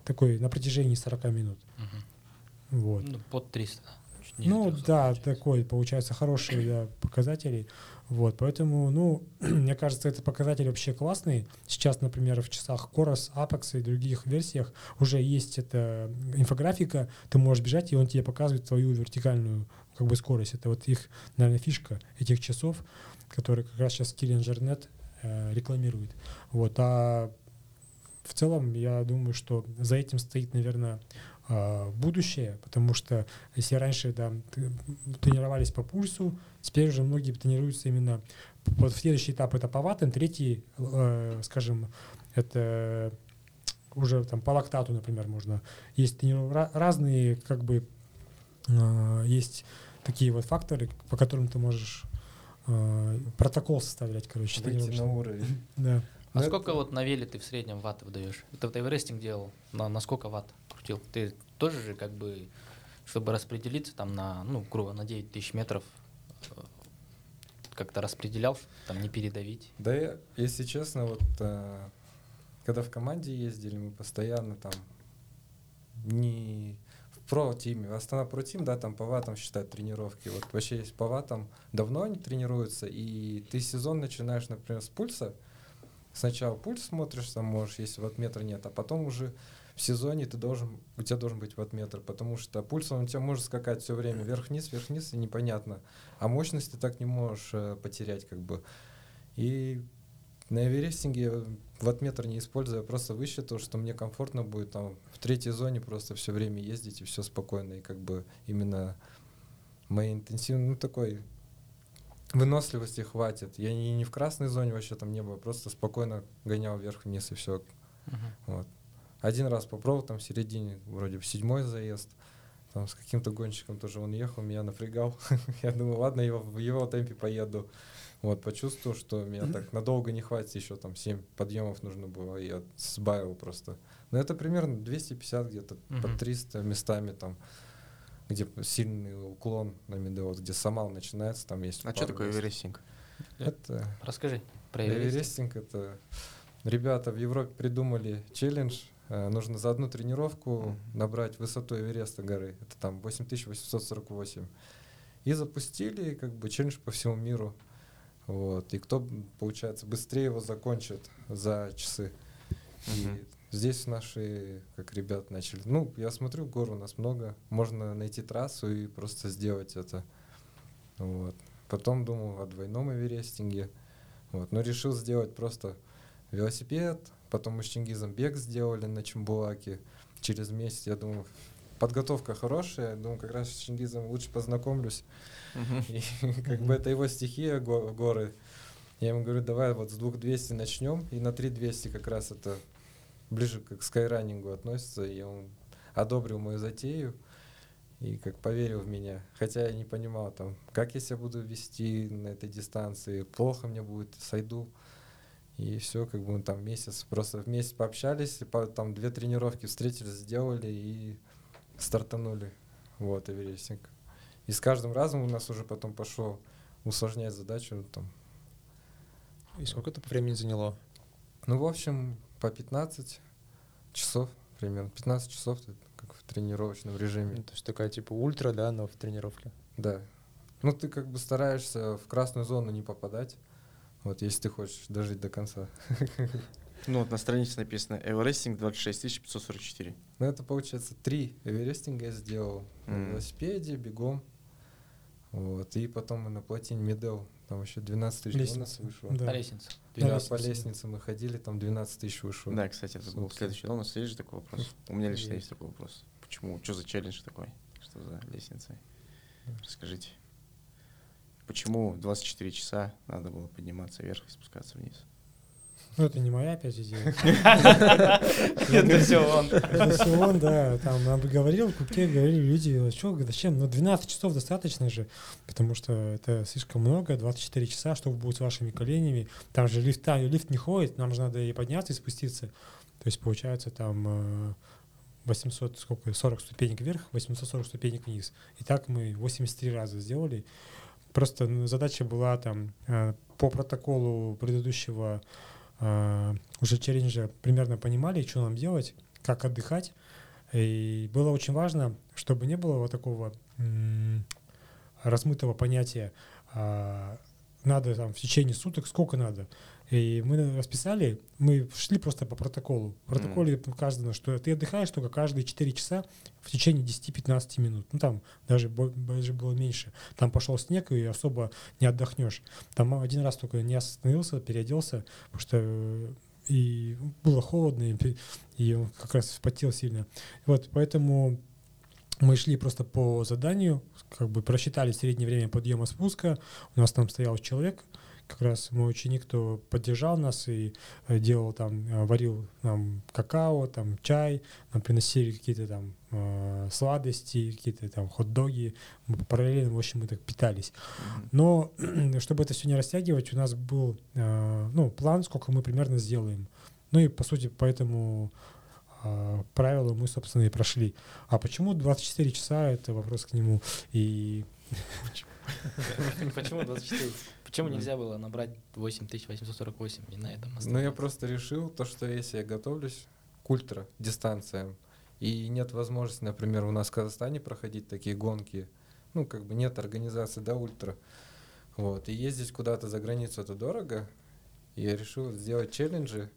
Такой на протяжении 40 минут. Мгм. Вот. Ну, под 300. чуть ниже Ну 300 да, получается. такой, получается, хорошие да, показатели. Вот, поэтому, ну, *clears throat* мне кажется, это показатели вообще классные. Сейчас, например, в часах Chorus, Apex и других версиях уже есть эта инфографика, ты можешь бежать, и он тебе показывает твою вертикальную как бы скорость. Это вот их, наверное, фишка этих часов, которые как раз сейчас Killinger.net э, рекламирует. Вот, а в целом, я думаю, что за этим стоит, наверное, будущее, потому что если раньше да, тренировались по пульсу, теперь уже многие тренируются именно вот следующий этап это по ваттам, третий, э, скажем, это уже там по лактату, например, можно. Есть трениров- ра- разные, как бы, э, есть такие вот факторы, по которым ты можешь э, протокол составлять, короче. Выйти на уровень. Да. А Ну, сколько вот на веле ты в среднем ватт выдаешь? Это вот эверестинг делал, на, на сколько ватт крутил? Ты тоже же как бы, чтобы распределиться там на, ну, грубо, на 9 тысяч метров, э, как-то распределял, там не передавить? Да, я, если честно, вот э, когда в команде ездили, мы постоянно там не в про-тиме, в Астана про-тим, да, там по ватам считают тренировки. Вот вообще есть по ватам давно они тренируются, и ты сезон начинаешь, например, с пульса. Сначала пульс смотришь, там можешь, если ватметра нет, а потом уже в сезоне ты должен, у тебя должен быть ватметр, потому что пульс, он у тебя может скакать все время вверх-вниз, вверх-вниз, и непонятно. А мощность ты так не можешь э, потерять, как бы. И на эверестинге ватметр не использую, я просто высчитал, что мне комфортно будет там в третьей зоне просто все время ездить и все спокойно. И как бы именно моей интенсивной, ну такой выносливости хватит. Я не, не в красной зоне вообще там не было, просто спокойно гонял вверх-вниз и все. Вот. Один раз попробовал там в середине, вроде в седьмой заезд. там с каким-то гонщиком тоже он ехал, меня напрягал. *laughs* я думаю, ладно, его, в его темпе поеду. Вот, почувствовал, что меня так надолго не хватит, еще там 7 подъемов нужно было, и я сбавил просто. Но это примерно 250 где-то, по 300 местами там, где сильный уклон на медовод, где Самал начинается, там есть А что такое мест. эверестинг? Это Расскажи про Эверест. Эверестинг это ребята в Европе придумали челлендж. Э, Нужно за одну тренировку набрать высоту Эвереста горы. Это там 8848. И запустили как бы челлендж по всему миру. Вот. И кто, получается, быстрее его закончит за часы. Мгм. И здесь наши, как ребят, начали. Ну, я смотрю, гор у нас много. Можно найти трассу и просто сделать это. Вот. Потом думал о двойном эверестинге. Вот. Но решил сделать просто велосипед. Потом мы с Чингизом бег сделали на Чембулаке. Через месяц, я думаю, подготовка хорошая. Думаю, как раз с Чингизом лучше познакомлюсь. Мгм. *laughs* И как бы это его стихия, го- горы. Я ему говорю, давай вот с 2200 начнем, и на 3200 как раз это ближе к к скайранингу относится, и он одобрил мою затею и как поверил в меня. Хотя я не понимал там, как я себя буду вести на этой дистанции, плохо мне будет, сойду. И все, как бы мы там месяц, просто вместе пообщались, по- там две тренировки встретились, сделали и стартанули. Вот, Эверестинг. И с каждым разом у нас уже потом пошло усложнять задачу. Там. И сколько это по времени заняло? Ну, в общем, по 15 часов примерно. 15 часов как в тренировочном Ну, режиме. То есть такая типа ультра, да, но в тренировке. Да. Ну, ты как бы стараешься в красную зону не попадать. Вот, если ты хочешь дожить до конца. *laughs* Ну вот на странице написано Эверестинг 26 544. Ну, это получается три эверестинга я сделал. На М. велосипеде, бегом. Вот. И потом мы на плотине Медел. Там еще 12 тысяч у нас Лестница. вышло. Да. На лестницу. Да, Да, лестница, по да. лестнице мы ходили, там 12 тысяч вышло. Да, кстати, это был следующий. Да, у нас есть же такой вопрос. *laughs* У меня лично Есть. есть такой вопрос. Почему? Что за челлендж такой? Что за лестница? Расскажите. Почему 24 часа надо было подниматься вверх и спускаться вниз? Ну, это не моя опять идея. *laughs* Это все он. Это все он, да, там нам говорил, в Кубке говорили люди, что, зачем, ну 12 часов достаточно же, потому что это слишком много, 24 часа, что будет с вашими коленями, там же лифт, там лифт не ходит, нам же надо и подняться, и спуститься, то есть получается там э, 800, сколько, 40 ступенек вверх, 840 ступенек вниз, и так мы 83 раза сделали, просто ну, задача была там э, по протоколу предыдущего э, уже челленджа примерно понимали, что нам делать, как отдыхать. И было очень важно, чтобы не было вот такого размытого понятия а, надо там в течение суток, сколько надо. И мы расписали, мы шли просто по протоколу. В протоколе указано, что ты отдыхаешь только каждые 4 часа в течение 10-15 минут. Ну там даже, даже было меньше. Там пошел снег, и особо не отдохнешь. Там один раз только не остановился, переоделся, потому что э, и было холодно, и, и он как раз вспотел сильно. Вот, поэтому мы шли просто по заданию, как бы просчитали среднее время подъема спуска. У нас там стоял человек, как раз мой ученик, кто поддержал нас и э, делал там, э, варил нам какао, там чай, нам приносили какие-то там э, сладости, какие-то там хот-доги. Мы параллельно, в общем, мы так питались. Но *clears throat* чтобы это все не растягивать, у нас был э, ну, план, сколько мы примерно сделаем. Ну и по сути, поэтому э, правила мы, собственно, и прошли. А почему 24 часа это вопрос к нему. И Почему *laughs* 24? Почему нельзя было набрать 8848 и на этом Ну, я остановиться? просто решил, то, что если я готовлюсь к ультра дистанциям, и нет возможности, например, у нас в Казахстане проходить такие гонки, ну, как бы нет организации, да, ультра, вот, и ездить куда-то за границу это дорого, и я решил сделать челленджи,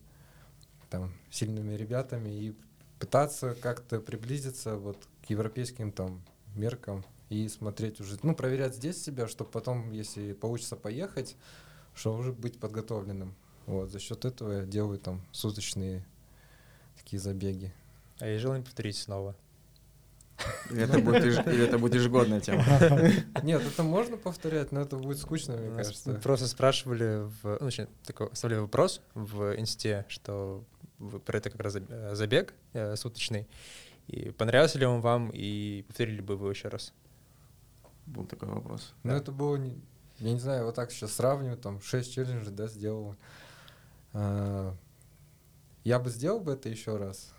там, сильными ребятами и пытаться как-то приблизиться вот к европейским там меркам и смотреть уже, ну, проверять здесь себя, чтобы потом, если получится поехать, что уже быть подготовленным. Вот, за счет этого я делаю там суточные такие забеги. А есть желание повторить снова? Или это будет это будет ежегодная тема? *laughs* Нет, это можно повторять, но это будет скучно, мне Нас кажется. Просто спрашивали, в, ну, такой, оставляли вопрос в инсте, что про это как раз заб- забег э, суточный. И понравился ли он вам, и повторили бы вы еще раз? Был такой вопрос. Ну, это было, не- я не знаю, вот так сейчас сравниваю, там, 6 челленджей, да, сделал. А, Я бы сделал бы это еще раз,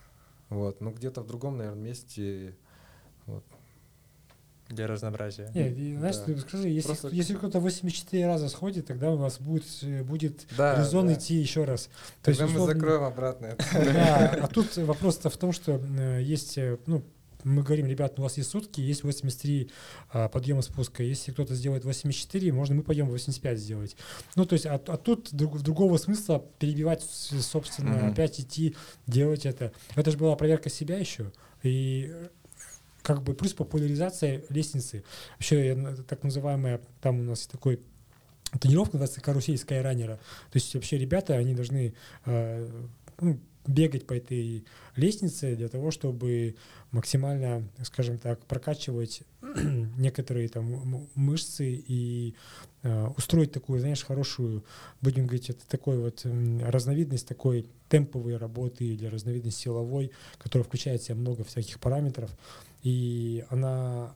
вот, но где-то в другом, наверное, месте, вот. Для разнообразия. Не, и, знаешь, Да. ты скажи, если, Просто- если кто-то 84 раза сходит, тогда у вас будет, будет Да, резон да. идти еще раз. То Тогда мы условно- закроем обратно это. Да, а тут вопрос-то в том, что э, есть, э, ну, мы говорим, ребят, у вас есть сутки, есть 83 а, подъема спуска. Если кто-то сделает 84, можно мы пойдем 85 сделать. Ну, то есть, а, а тут друг- другого смысла перебивать, собственно, Мгм. опять идти, делать это. Это же была проверка себя еще. И как бы плюс популяризация лестницы. Вообще, так называемая, там у нас есть такой тренировка называется карусель скайранера. То есть вообще ребята, они должны э, ну, бегать по этой лестнице для того, чтобы максимально, скажем так, прокачивать *clears throat* некоторые там мышцы и э, устроить такую, знаешь, хорошую, будем говорить, это такой вот разновидность такой темповой работы или разновидность силовой, которая включает в себя много всяких параметров, и она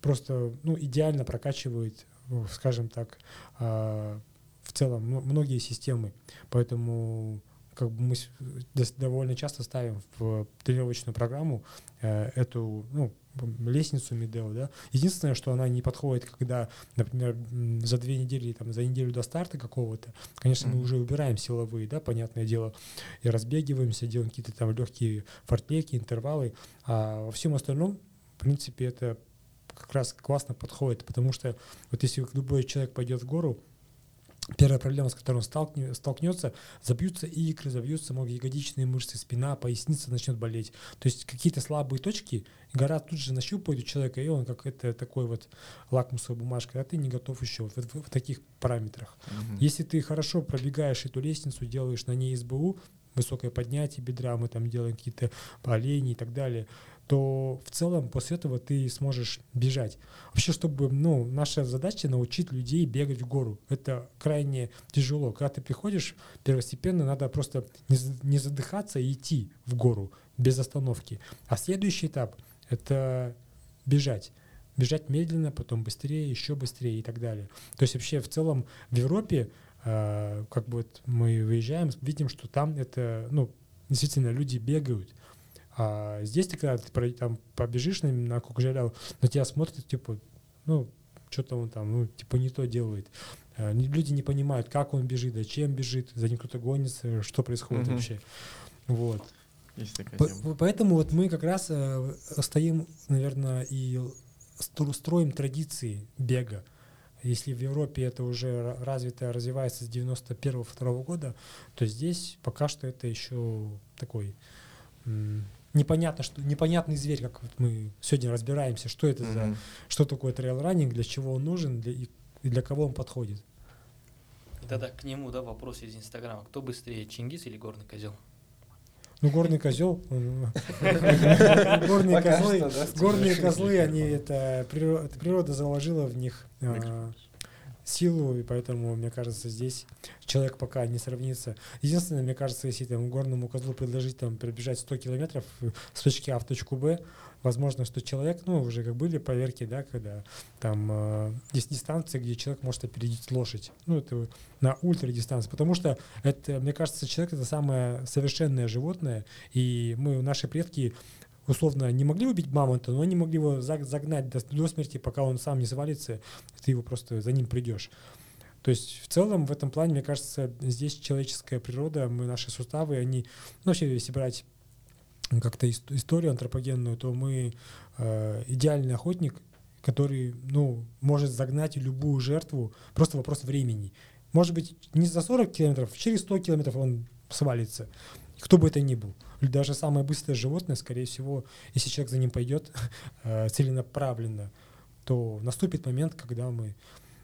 просто ну, идеально прокачивает, ну, скажем так, а, в целом многие системы. Поэтому как бы мы довольно часто ставим в тренировочную программу э, эту ну, лестницу Медео, да. Единственное, что она не подходит, когда, например, за две недели, там, за неделю до старта какого-то, конечно, мы уже убираем силовые, да, понятное дело, и разбегиваемся, делаем какие-то там легкие фортеки, интервалы, а во всем остальном, в принципе, это как раз классно подходит, потому что вот если любой человек пойдет в гору, первая проблема, с которой он сталкне- столкнется, забьются икры, забьются ягодичные мышцы, спина, поясница начнет болеть. То есть какие-то слабые точки, гора тут же нащупает у человека, и он как это такой вот лакмусовая бумажка, а ты не готов еще вот в, в таких параметрах. Мгм. Если ты хорошо пробегаешь эту лестницу, делаешь на ней СБУ, высокое поднятие бедра, мы там делаем какие-то олени и так далее, то в целом после этого ты сможешь бежать. Вообще, чтобы, ну, наша задача научить людей бегать в гору. Это крайне тяжело. Когда ты приходишь первостепенно, надо просто не, за- не задыхаться и идти в гору без остановки. А следующий этап — это бежать. Бежать медленно, потом быстрее, еще быстрее и так далее. То есть вообще в целом в Европе, э, как бы вот мы выезжаем, видим, что там это, ну, действительно люди бегают. А здесь ты когда ты там побежишь на, на Кукжаляу, на тебя смотрят, типа, ну, что-то он там, ну, типа не то делает. А, Люди не понимают, как он бежит, зачем бежит, за ним кто-то гонится, что происходит Мгм. вообще. Вот. Есть такая По- тема. Поэтому вот мы как раз э, стоим, наверное, и стро- строим традиции бега. Если в Европе это уже ра- развито, развивается с 91-2 года, то здесь пока что это еще такой непонятно, что непонятный зверь, как вот мы сегодня разбираемся, что это за, Мгм. что такое трейл-раннинг, для чего он нужен для, и, для кого он подходит. И тогда к нему, да, вопрос из Инстаграма. Кто быстрее, Чингис или Горный Козел? Ну, горный козел, он- *laughs* горные козлы, горные козлы, они это природа, заложила в них силу, и поэтому, мне кажется, здесь человек пока не сравнится. Единственное, мне кажется, если там горному козлу предложить там пробежать 100 километров с точки А в точку Б, возможно, что человек, ну, уже как были проверки, да, когда там э, есть дистанции, где человек может опередить лошадь. Ну, это на ультрадистанции. Потому что это, мне кажется, человек это самое совершенное животное, и мы, наши предки, условно, не могли убить мамонта, но они могли его заг- загнать до, до смерти, пока он сам не свалится, ты его просто за ним придешь. То есть в целом в этом плане, мне кажется, здесь человеческая природа, мы, наши суставы, они, ну, вообще, если брать как-то ис- историю антропогенную, то мы э, идеальный охотник, который, ну, может загнать любую жертву, просто вопрос времени. Может быть, не за 40 километров, через 100 километров он свалится. Кто бы это ни был. Даже самое быстрое животное, скорее всего, если человек за ним пойдет *laughs* э, целенаправленно, то наступит момент, когда мы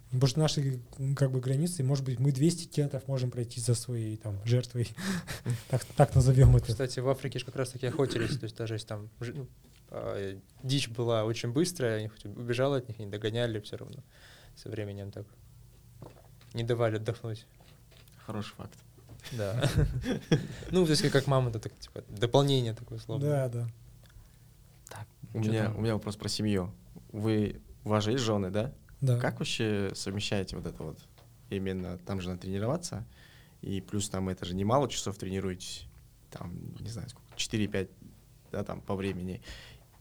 Потому что наши как бы границы, может быть, мы 200 километров можем пройти за своей там жертвой, *laughs* так, так назовем это. Кстати, в Африке же как раз таки охотились, то есть даже если там ну, а, дичь была очень быстрая, они хоть убежала от них, не догоняли все равно со временем так. Не давали отдохнуть. Хороший факт. Да. *laughs* Ну, то есть как мамонта, так типа дополнение такое слово. Да, да. У Чё меня, у меня вопрос про семью. Вы, у вас же есть жены, да? Да. Как вообще совмещаете вот это вот? Именно там же надо тренироваться, и плюс там это же немало часов тренируетесь, там, не знаю, сколько, 4-5, да, там, по времени.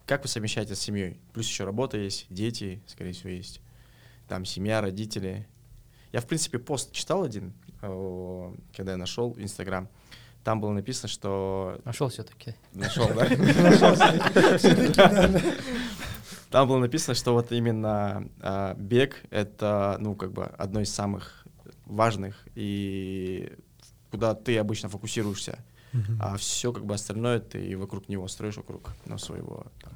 Как вы совмещаете с семьей? Плюс еще работа есть, дети, скорее всего, есть. Там семья, родители. Я, в принципе, пост читал один, когда я нашел Инстаграм. Там было написано, что... Нашел все-таки. Нашел, *laughs* да? Там было написано, что вот именно а, бег — это, ну, как бы одно из самых важных, и куда ты обычно фокусируешься, а все как бы остальное ты вокруг него строишь, вокруг ну, своего, там,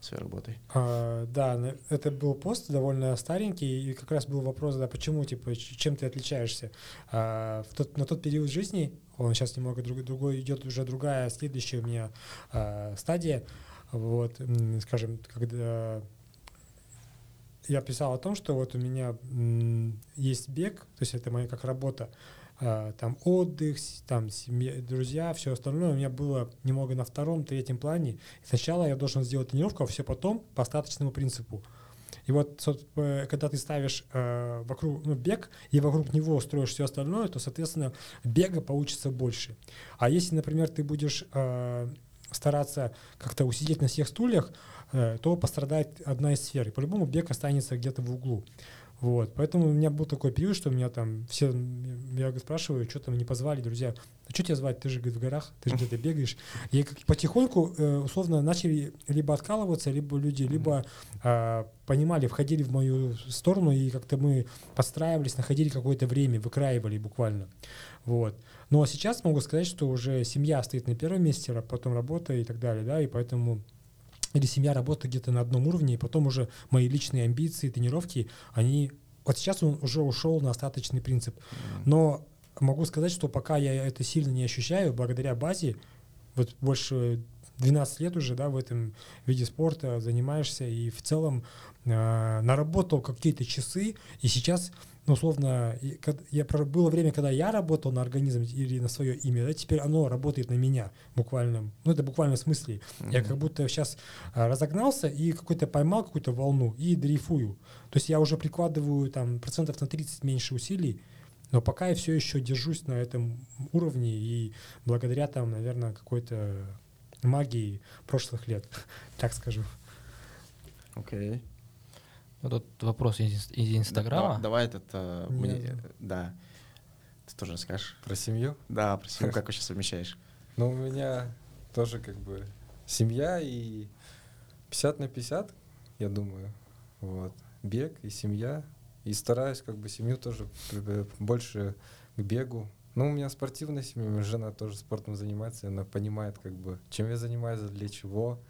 своей работы. А, да, это был пост довольно старенький, и как раз был вопрос, да, почему, типа, чем ты отличаешься. А, в тот, на тот период жизни, он сейчас немного друг- другой, идет уже другая, следующая у меня а, стадия, вот, скажем, когда я писал о том, что вот у меня есть бег, то есть это моя как работа, там отдых, там семья, друзья, все остальное у меня было немного на втором, третьем плане. Сначала я должен сделать тренировку, а все потом по остаточному принципу. И вот, э, когда ты ставишь э, вокруг ну, бег и вокруг него строишь все остальное, то, соответственно, бега получится больше. А если, например, ты будешь э, стараться как-то усидеть на всех стульях, э, то пострадает одна из сфер. И по-любому бег останется где-то в углу. Вот, поэтому у меня был такой период, что у меня там все, я спрашиваю, что там не позвали, друзья, а что тебя звать, ты же говорит, в горах, ты же где-то *laughs* бегаешь. И потихоньку, э, условно, начали либо откалываться, либо люди, либо а, понимали, входили в мою сторону, и как-то мы подстраивались, находили какое-то время, выкраивали буквально. Вот. А сейчас могу сказать, что уже семья стоит на первом месте, а потом работа и так далее, да, и поэтому или семья работа где-то на одном уровне, и потом уже мои личные амбиции, тренировки, они... Вот сейчас он уже ушел на остаточный принцип. Но могу сказать, что пока я это сильно не ощущаю, благодаря базе, вот больше 12 лет уже, да, в этом виде спорта занимаешься, и в целом э, наработал какие-то часы, и сейчас, ну, условно, я, было время, когда я работал на организм или на свое имя, да, теперь оно работает на меня буквально, ну, это буквально в смысле. Я как будто сейчас разогнался и какой-то поймал какую-то волну и дрейфую. То есть я уже прикладываю там процентов на 30 меньше усилий, но пока я все еще держусь на этом уровне и благодаря там, наверное, какой-то магии прошлых лет, *laughs* так скажу. Окей. Вот тут вопрос из, из Да- Инстаграма. давай этот, э, Не мне, да. Ты тоже расскажешь? Про семью? Да, про семью, как *laughs* вообще совмещаешь? Ну, у меня тоже как бы семья и 50 на 50, я думаю. Вот. Бег и семья. И стараюсь как бы семью тоже больше к бегу. Ну, у меня спортивная семья, жена тоже спортом занимается, она понимает, как бы, чем я занимаюсь, для чего.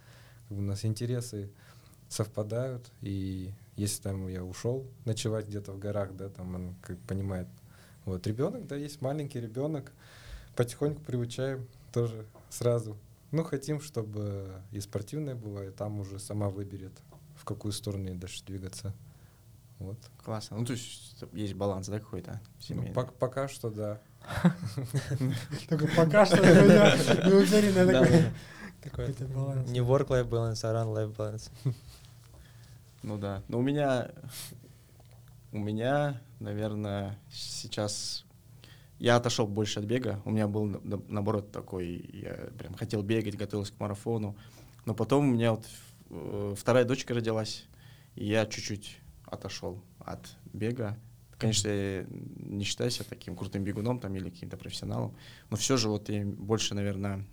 Как бы у нас интересы совпадают, и если там я ушел ночевать где-то в горах, да, там он как понимает. Вот ребенок, да, есть маленький ребенок, потихоньку приучаем тоже сразу. Ну, хотим, чтобы и спортивное было, и там уже сама выберет, в какую сторону ей дальше двигаться. Вот. Классно. Ну, то есть есть баланс, да, какой-то Ну, семейный? пок- пока что да. Только пока что я не уверен, да. Такой баланс. не work-life balance, а run-life balance. Ну да. Но у меня, у меня, наверное, сейчас я отошел больше от бега. У меня был на- на- наоборот такой, я прям хотел бегать, готовился к марафону. Но потом у меня вот э, вторая дочка родилась, и я чуть-чуть отошел от бега. Конечно, я не считаю себя таким крутым бегуном там или каким-то профессионалом, но все же вот и больше, наверное,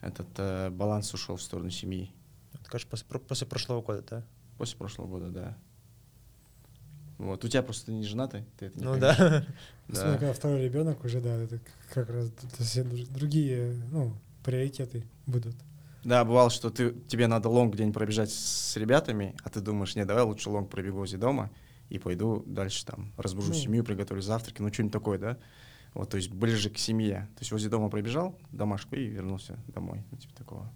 этот э, баланс ушел в сторону семьи. Это, конечно, после, после прошлого года, да? После прошлого года, да. Вот. У тебя просто ты не женатый, ты это не Ну поймешь. да. Особенно, *laughs* Да. когда второй ребенок уже, да, это как раз другие, ну, приоритеты будут. Да, бывало, что ты, тебе надо long день пробежать с ребятами, а ты думаешь, не, давай лучше long пробегу возле дома и пойду дальше там, разбужу Ну. семью, приготовлю завтраки, ну что-нибудь такое, да? Вот, то есть ближе к семье. То есть возле дома пробежал домашку и вернулся домой, ну типа такого.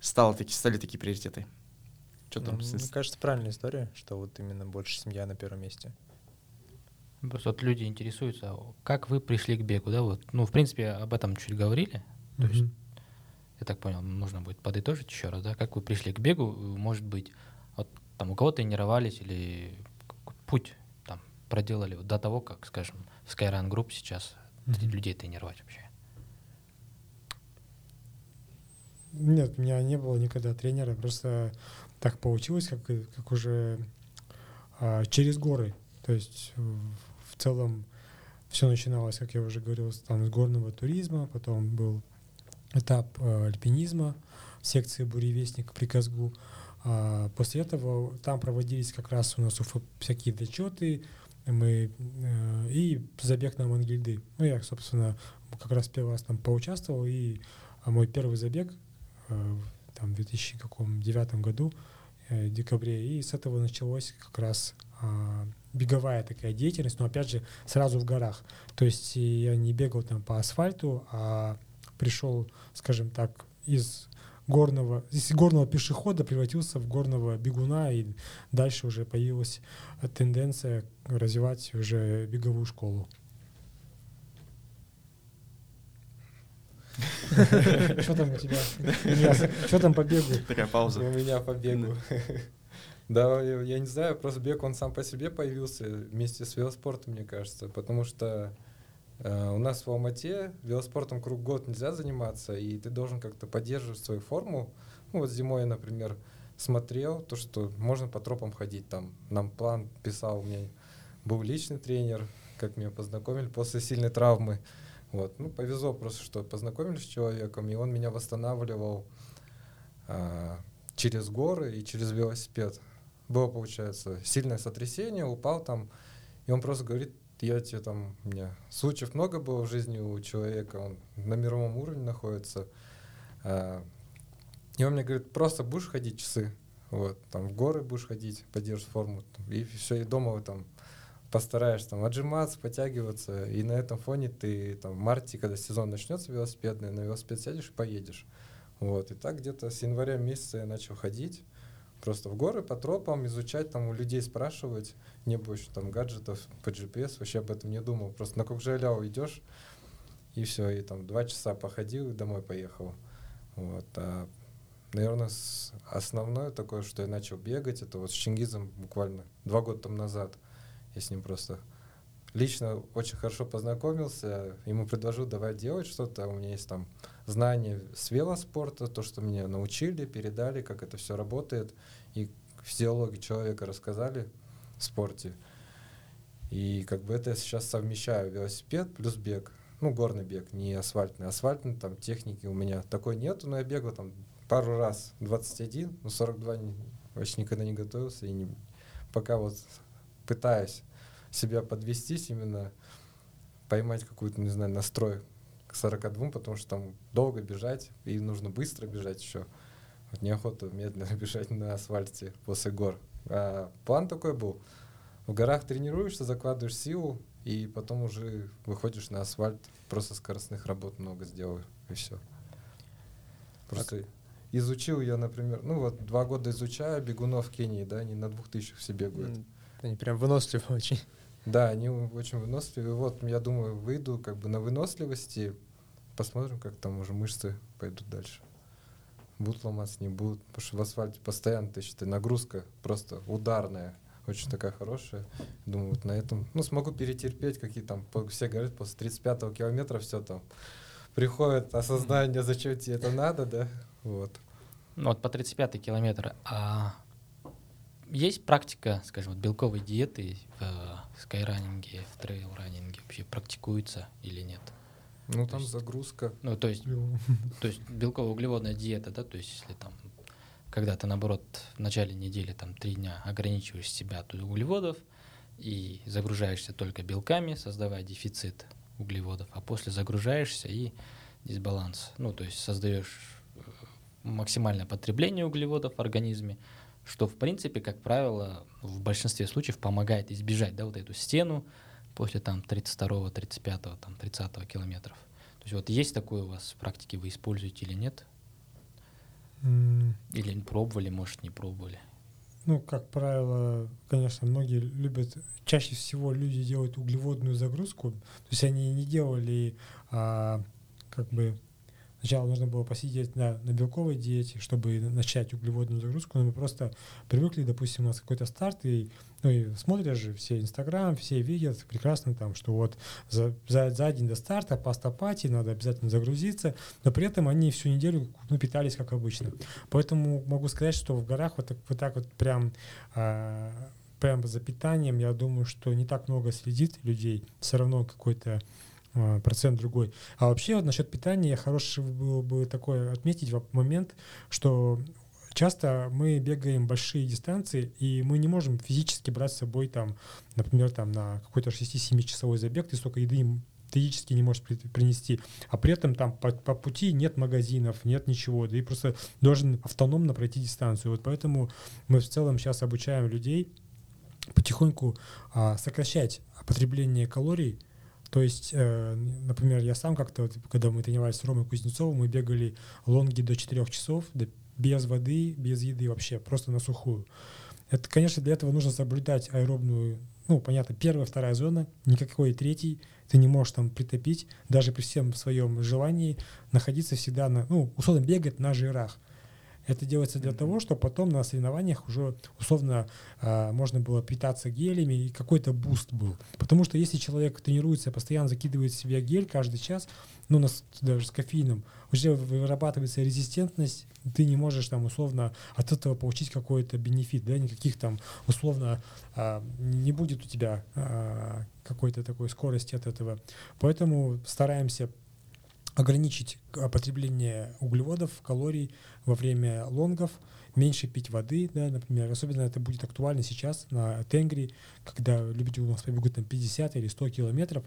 Стало таки, стали такие приоритеты. Что там? Ну, Мне кажется, правильная история, что вот именно больше семья на первом месте. Просто вот люди интересуются, а как вы пришли к бегу, да? Вот, ну, в принципе, об этом чуть говорили. То есть я так понял, нужно будет подытожить еще раз, да, как вы пришли к бегу, может быть, вот там у кого тренировались или путь там проделали до того, как, скажем, в Skyrun Group сейчас Мгм. людей тренировать вообще? Нет, у меня не было никогда тренера, просто так получилось, как, как уже а, через горы. То есть в, в целом все начиналось, как я уже говорил, с, там, с горного туризма, потом был этап а, альпинизма в секции «Буревестник» при Казгу. А, после этого там проводились как раз у нас всякие зачеты, мы, э, и забег на Мангильды. Ну, я, собственно, как раз первый раз там поучаствовал, и а мой первый забег э, там, в 2009 году, э, в декабре, и с этого началась как раз а, беговая такая деятельность, но опять же сразу в горах. То есть я не бегал там по асфальту, а пришел, скажем так, из горного, из горного пешехода превратился в горного бегуна, и дальше уже появилась тенденция развивать уже беговую школу. Что там у тебя? Что там по бегу? Такая пауза. У меня по бегу. Да, я не знаю, просто бег, он сам по себе появился вместе с велоспортом, мне кажется, потому что у нас в Алмате велоспортом круг год нельзя заниматься, и ты должен как-то поддерживать свою форму. Ну, вот зимой например, смотрел то, что можно по тропам ходить, там нам план писал, у меня был личный тренер, как меня познакомили после сильной травмы. Вот. Ну, повезло просто, что познакомились с человеком, и он меня восстанавливал а, через горы и через велосипед. Было, получается, сильное сотрясение, упал там, и он просто говорит, я тебе там, у меня случаев много было в жизни у человека, он на мировом уровне находится. А, и он мне говорит, просто будешь ходить часы, вот, там в горы будешь ходить, поддержишь форму, и все, и дома там постараешься там отжиматься, подтягиваться, и на этом фоне ты там в марте, когда сезон начнется велосипедный, на велосипед сядешь и поедешь. Вот, и так где-то с января месяца я начал ходить, просто в горы по тропам, изучать, там у людей спрашивать, не еще там гаджетов по GPS, вообще об этом не думал, просто на Кокжаляу идешь, и все, и там два часа походил и домой поехал. Вот, а, наверное, основное такое, что я начал бегать, это вот с Чингизом буквально два года тому назад. Я с ним просто лично очень хорошо познакомился, ему предложил давай делать что-то, у меня есть там знания с велоспорта, то, что меня научили, передали, как это все работает, и физиологию человека рассказали в спорте. И как бы это я сейчас совмещаю велосипед плюс бег. Ну, горный бег, не асфальтный. Асфальтный там техники у меня такой нету, но я бегал там пару раз 21, но 42 не, вообще никогда не готовился. И не, пока вот пытаюсь себя подвестись именно, поймать какую-то, не знаю, настрой к 42, потому что там долго бежать, и нужно быстро бежать еще. Вот неохота медленно *laughs* бежать на асфальте после гор. А план такой был. В горах тренируешься, закладываешь силу, и потом уже выходишь на асфальт, просто скоростных работ много сделаю, и все. Просто изучил я, например, ну вот два года изучаю бегунов Кении, да, они на двух тысячах все бегают. Они прям выносливы *laughs* очень. Да, они очень выносливые. Вот, я думаю, выйду как бы на выносливости, посмотрим, как там уже мышцы пойдут дальше. Будут ломаться, не будут. Потому что в асфальте постоянно, ты считай, нагрузка просто ударная, очень такая хорошая. Думаю, вот на этом, ну, смогу перетерпеть, какие там, все говорят, после 35-го километра все там приходит осознание, зачем тебе это надо, да, вот. Ну вот по 35 километр. А есть практика, скажем, вот белковой диеты в э, скайранинге, в трейл-раннинге вообще практикуется или нет? Ну, То там есть- загрузка. Ну, то есть, то есть белково-углеводная диета, да, то есть если там, когда ты, наоборот, в начале недели, там, три дня ограничиваешь себя от углеводов и загружаешься только белками, создавая дефицит углеводов, а после загружаешься и дисбаланс. Ну, то есть создаешь э, максимальное потребление углеводов в организме, что, в принципе, как правило, в большинстве случаев помогает избежать, да, вот эту стену после там 32, 35, там 30 километров. То есть вот есть такое у вас в практике, вы используете или нет? М, Или пробовали, может, не пробовали? Ну, как правило, конечно, многие любят, чаще всего люди делают углеводную загрузку, то есть они не делали а, как бы Сначала нужно было посидеть на, на белковой диете, чтобы начать углеводную загрузку, но мы просто привыкли, допустим, у нас какой-то старт, и, ну, и смотришь же все Инстаграм, все видят прекрасно там, что вот за, за, за день до старта паста пати, надо обязательно загрузиться, но при этом они всю неделю ну, питались как обычно. Поэтому могу сказать, что в горах вот так вот, так вот прям а, прям за питанием, я думаю, что не так много следит людей, все равно какой-то процент другой. А вообще вот насчет питания хороший было бы такое отметить момент, что часто мы бегаем большие дистанции, и мы не можем физически брать с собой там, например, там на какой-то 6-7 часовой забег, ты столько еды физически не можешь принести, а при этом там по, по пути нет магазинов, нет ничего, и просто должен автономно пройти дистанцию. Вот поэтому мы в целом сейчас обучаем людей потихоньку а, сокращать потребление калорий, то есть, э, например, я сам как-то, вот, когда мы тренировались с Ромой Кузнецовым, мы бегали лонги до 4 часов, до, без воды, без еды вообще, просто на сухую. Это, конечно, для этого нужно соблюдать аэробную, ну, понятно, первая, вторая зона, никакой третий, ты не можешь там притопить, даже при всем своем желании находиться всегда на, ну, условно бегать на жирах. Это делается для того, чтобы потом на соревнованиях уже условно э, можно было питаться гелями и какой-то буст был. Потому что если человек тренируется, постоянно закидывает в себя гель каждый час, ну, нас, даже с кофеином, уже вырабатывается резистентность, ты не можешь там условно от этого получить какой-то benefit, да, никаких там условно а, не будет у тебя а, какой-то такой скорости от этого. Поэтому стараемся ограничить потребление углеводов, калорий во время лонгов, меньше пить воды, да, например. Особенно это будет актуально сейчас на Тенгри, когда люди у нас побегут там 50 или 100 километров,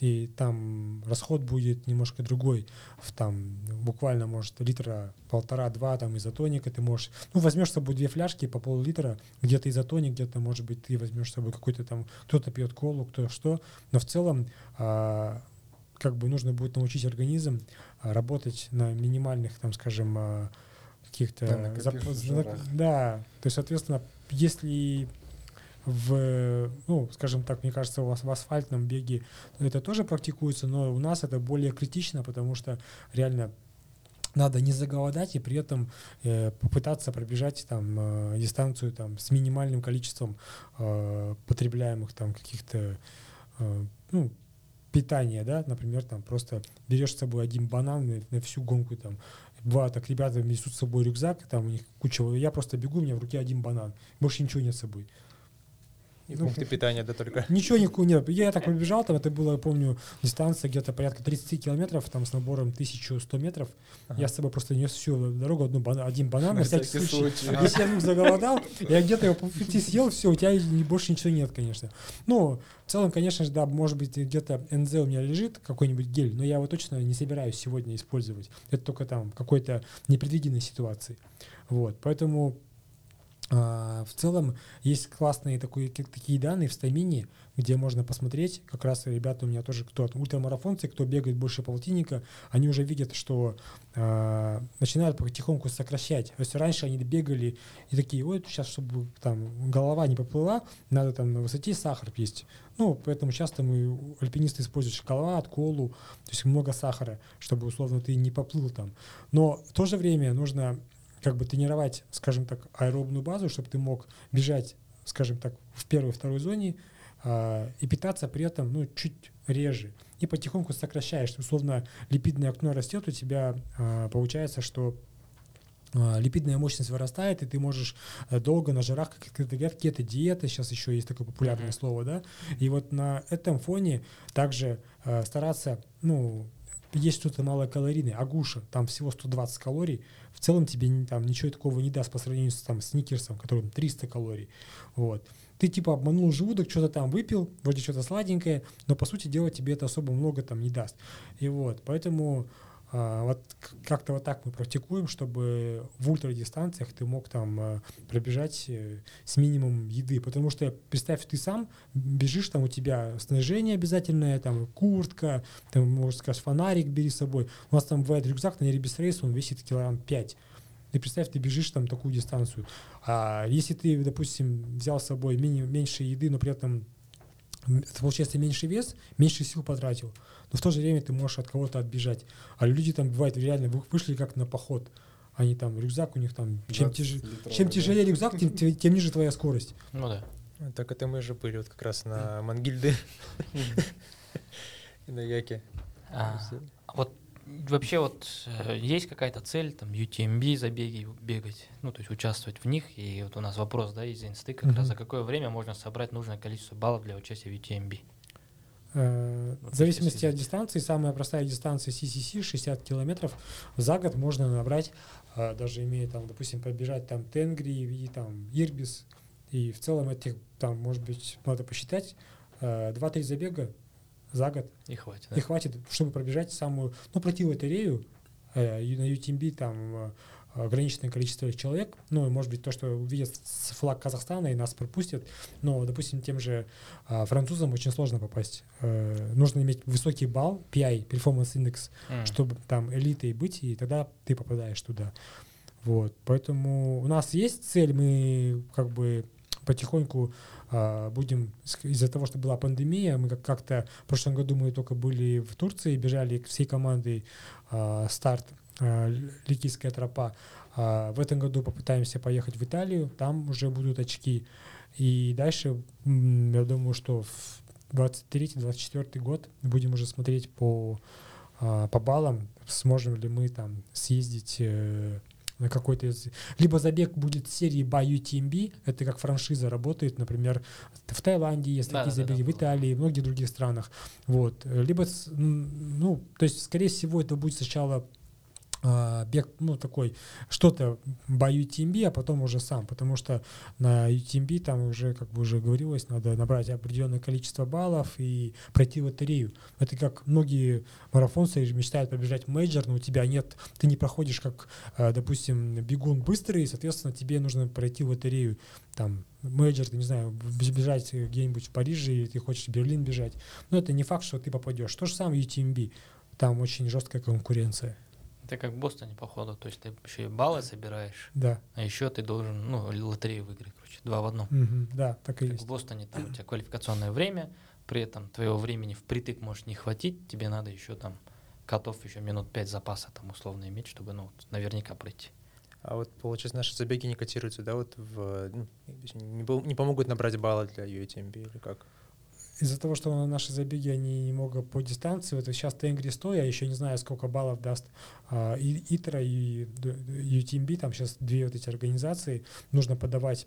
и там расход будет немножко другой. В, там буквально, может, литра полтора-два там изотоника ты можешь... Ну, возьмешь с собой две фляжки по пол-литра, где-то изотоник, где-то, может быть, ты возьмешь с собой какой-то там... Кто-то пьет колу, кто что. Но в целом а, как бы нужно будет научить организм а, работать на минимальных, там, скажем, а, каких-то... Да, зап... да, то есть, соответственно, если в, ну, скажем так, мне кажется, у вас в асфальтном беге это тоже практикуется, но у нас это более критично, потому что реально надо не заголодать и при этом э, попытаться пробежать там э, дистанцию там с минимальным количеством э, потребляемых там каких-то э, ну, питания, да, например, там просто берешь с собой один банан на, на всю гонку, там, два так ребята несут с собой рюкзак, там у них куча, я просто бегу, у меня в руке один банан, больше ничего нет с собой. И ну, пункты питания, да, только? Ничего никакого нет. Я так побежал, там это было, я помню, дистанция где-то порядка 30 километров, там с набором 1100 метров. Ага. Я с собой просто нес всю дорогу, одну один банан, на, всякий случай. случай. Если я вдруг заголодал, я где-то его по пути съел, все, у тебя больше ничего нет, конечно. Ну, в целом, конечно же, да, может быть, где-то НЗ у меня лежит, какой-нибудь гель, но я его точно не собираюсь сегодня использовать. Это только там какой-то непредвиденной ситуации. Вот, поэтому в целом есть классные такие, такие данные в стамине, где можно посмотреть, как раз ребята у меня тоже, кто ультрамарафонцы, кто бегает больше полтинника, они уже видят, что э, начинают потихоньку сокращать. То есть раньше они бегали и такие, ой, сейчас, чтобы там голова не поплыла, надо там на высоте сахар есть. Ну, поэтому часто мы, альпинисты, используют шоколад, колу, то есть много сахара, чтобы, условно, ты не поплыл там. Но в то же время нужно как бы тренировать, скажем так, аэробную базу, чтобы ты мог бежать, скажем так, в первой, второй зоне э, и питаться при этом, ну, чуть реже. И потихоньку сокращаешь. Условно, липидное окно растет, у тебя э, получается, что липидная мощность вырастает, и ты можешь э, долго на жирах, как это говорят, кето-диета, сейчас еще есть такое популярное mm-hmm. слово, да, и вот на этом фоне также э, стараться, ну, есть что-то малокалорийное, агуша, там всего 120 калорий, в целом тебе там ничего такого не даст по сравнению с там сникерсом, которым 300 калорий. Вот. Ты типа обманул желудок, что-то там выпил, вроде что-то сладенькое, но по сути дела тебе это особо много там не даст. И вот, поэтому вот как-то вот так мы практикуем, чтобы в ультрадистанциях ты мог там а, пробежать э, с минимумом еды. Потому что, представь, ты сам бежишь, там у тебя снаряжение обязательное, там куртка, там, можно сказать, фонарик бери с собой. У нас там бывает рюкзак на Ребис Рейс, он весит килограмм 5. Ты представь, ты бежишь там такую дистанцию. А если ты, допустим, взял с собой меньше еды, но при этом это получается меньше вес, меньше сил потратил. Но в то же время ты можешь от кого-то отбежать. А люди там, бывает, реально вы- вышли как на поход. Они там, рюкзак у них там, чем, 20 тяже- литровый, чем да. тяжелее рюкзак, тем, тем- тем ниже твоя скорость. Ну да. Так это мы же были вот как раз на Мангильде *laughs* и на Яке. А, вот вообще вот э, есть какая-то цель, там, UTMB забеги бегать, ну, то есть участвовать в них, и вот у нас вопрос, да, из инсты, как раз Мгм. за какое время можно собрать нужное количество баллов для участия в UTMB? Э, Вот В зависимости от дистанции, самая простая дистанция CCC 60 километров за год можно набрать, э, даже имея там, допустим, пробежать там Тенгри и там Ирбис, и в целом этих там, может быть, надо посчитать, э, 2-3 забега за год И хватит, да? и хватит, чтобы пробежать самую, ну, пройти лотерею, э, на UTMB там э, ограниченное количество человек, ну, может быть, то, что увидят флаг Казахстана и нас пропустят, но, допустим, тем же а, французам очень сложно попасть. Э, нужно иметь высокий балл, PI, Performance Index, М. чтобы там элитой быть, и тогда ты попадаешь туда. Вот, поэтому у нас есть цель, мы как бы потихоньку а, будем, из-за того, что была пандемия, мы как- как-то в прошлом году мы только были в Турции, бежали всей командой а, старт Л- Ликийская тропа. А, в этом году попытаемся поехать в Италию, там уже будут очки. И дальше, я думаю, что в 23-24 год будем уже смотреть по, по баллам, сможем ли мы там съездить э, на какой-то из... Либо забег будет серии by UTMB, это как франшиза работает, например, в Таиланде есть такие Да-да-да, забеги, в было. Италии, в многих других странах. Вот. Либо, ну, то есть, скорее всего, это будет сначала бег, ну, такой, что-то by UTMB, а потом уже сам, потому что на UTMB там уже, как бы уже говорилось, надо набрать определенное количество баллов и пройти лотерею. Это как многие марафонцы мечтают побежать major, но у тебя нет, ты не проходишь как, а, допустим, бегун быстрый, и, соответственно, тебе нужно пройти лотерею, там, major, ты не знаю, бежать где-нибудь в Париже, или ты хочешь в Берлин бежать, но это не факт, что ты попадешь. То же самое UTMB, там очень жесткая конкуренция, Это как в Бостоне, походу, то есть ты еще и баллы собираешь, да. а еще ты должен, ну, лотерею выиграть, короче, два в одном. Мгм, да, так и Как есть. в Бостоне там у тебя квалификационное время, при этом твоего времени впритык может не хватить, тебе надо еще там котов еще минут пять запаса там условно иметь, чтобы, ну, наверняка пройти. А вот, получается, наши забеги не котируются, да, вот в... ну, то есть не, не помогут набрать баллы для UTMB или как? Из-за того, что наши забеги, они немного по дистанции, вот сейчас Тенгри 100, я еще не знаю, сколько баллов даст а, и ИТРА, и UTMB, там сейчас две вот эти организации, нужно подавать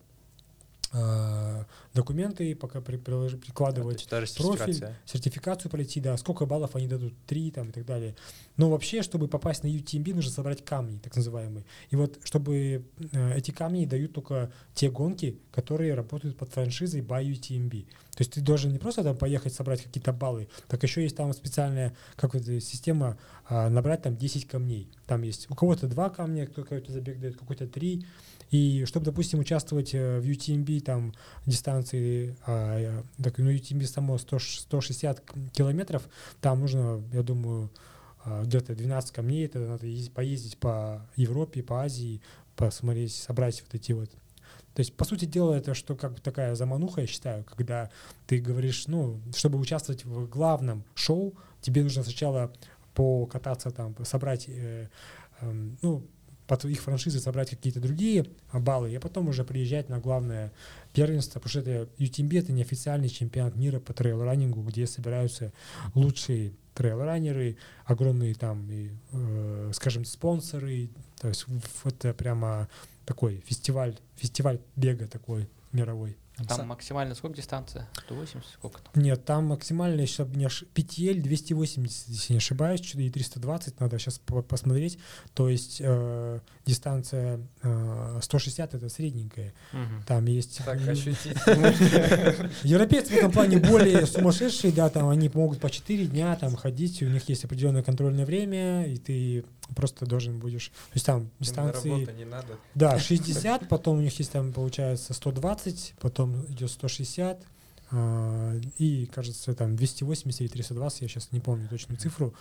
а, документы, пока при- Да, то прикладывать даже профиль, сертификация. сертификацию пройти, да, сколько баллов они дадут, три там и так далее. Но вообще, чтобы попасть на UTMB, нужно собрать камни, так называемые. И вот, чтобы э, эти камни дают только те гонки, которые работают под франшизой by UTMB. То есть ты должен не просто там поехать собрать какие-то баллы, так еще есть там специальная как вот, э, система а, набрать там 10 камней. Там есть у кого-то два камня, какой-то забег дает, какой-то три. И чтобы, допустим, участвовать э, в UTMB там дистанции, а, так, ну, UTMB само 100 160 к- километров, там нужно, я думаю, а, где-то 12 камней, это надо ездить- поездить по Европе, по Азии, посмотреть, собрать вот эти вот. То есть, по сути дела, это что как бы такая замануха, я считаю, когда ты говоришь, ну, чтобы участвовать в главном шоу, тебе нужно сначала покататься там, собрать, э, эм, ну, под их франшизы собрать какие-то другие баллы, а потом уже приезжать на главное первенство, потому что это UTMB это неофициальный чемпионат мира по трейл-раннингу, где собираются лучшие трейл-раннеры, огромные там, и, э, скажем, спонсоры, то есть это прямо такой фестиваль, фестиваль бега такой мировой. Там Сам- максимально сколько дистанция? 180, сколько там? Нет, там максимальная, чтобы не ош... PTL 280, если не ошибаюсь, и 320, надо сейчас посмотреть. То есть э, дистанция э, 160 это средненькая. Мгм. Там есть... Так, *laughs* ощутить. Европейцы в этом плане более сумасшедшие, да, там они могут по 4 дня там ходить, у них есть определенное контрольное время, и ты просто должен будешь... То есть там на дистанции... работу не надо. Да, *laughs* 60, потом у них есть там, получается, 120, потом идет 160, а, и, кажется, там 280 или 320, я сейчас не помню точную цифру,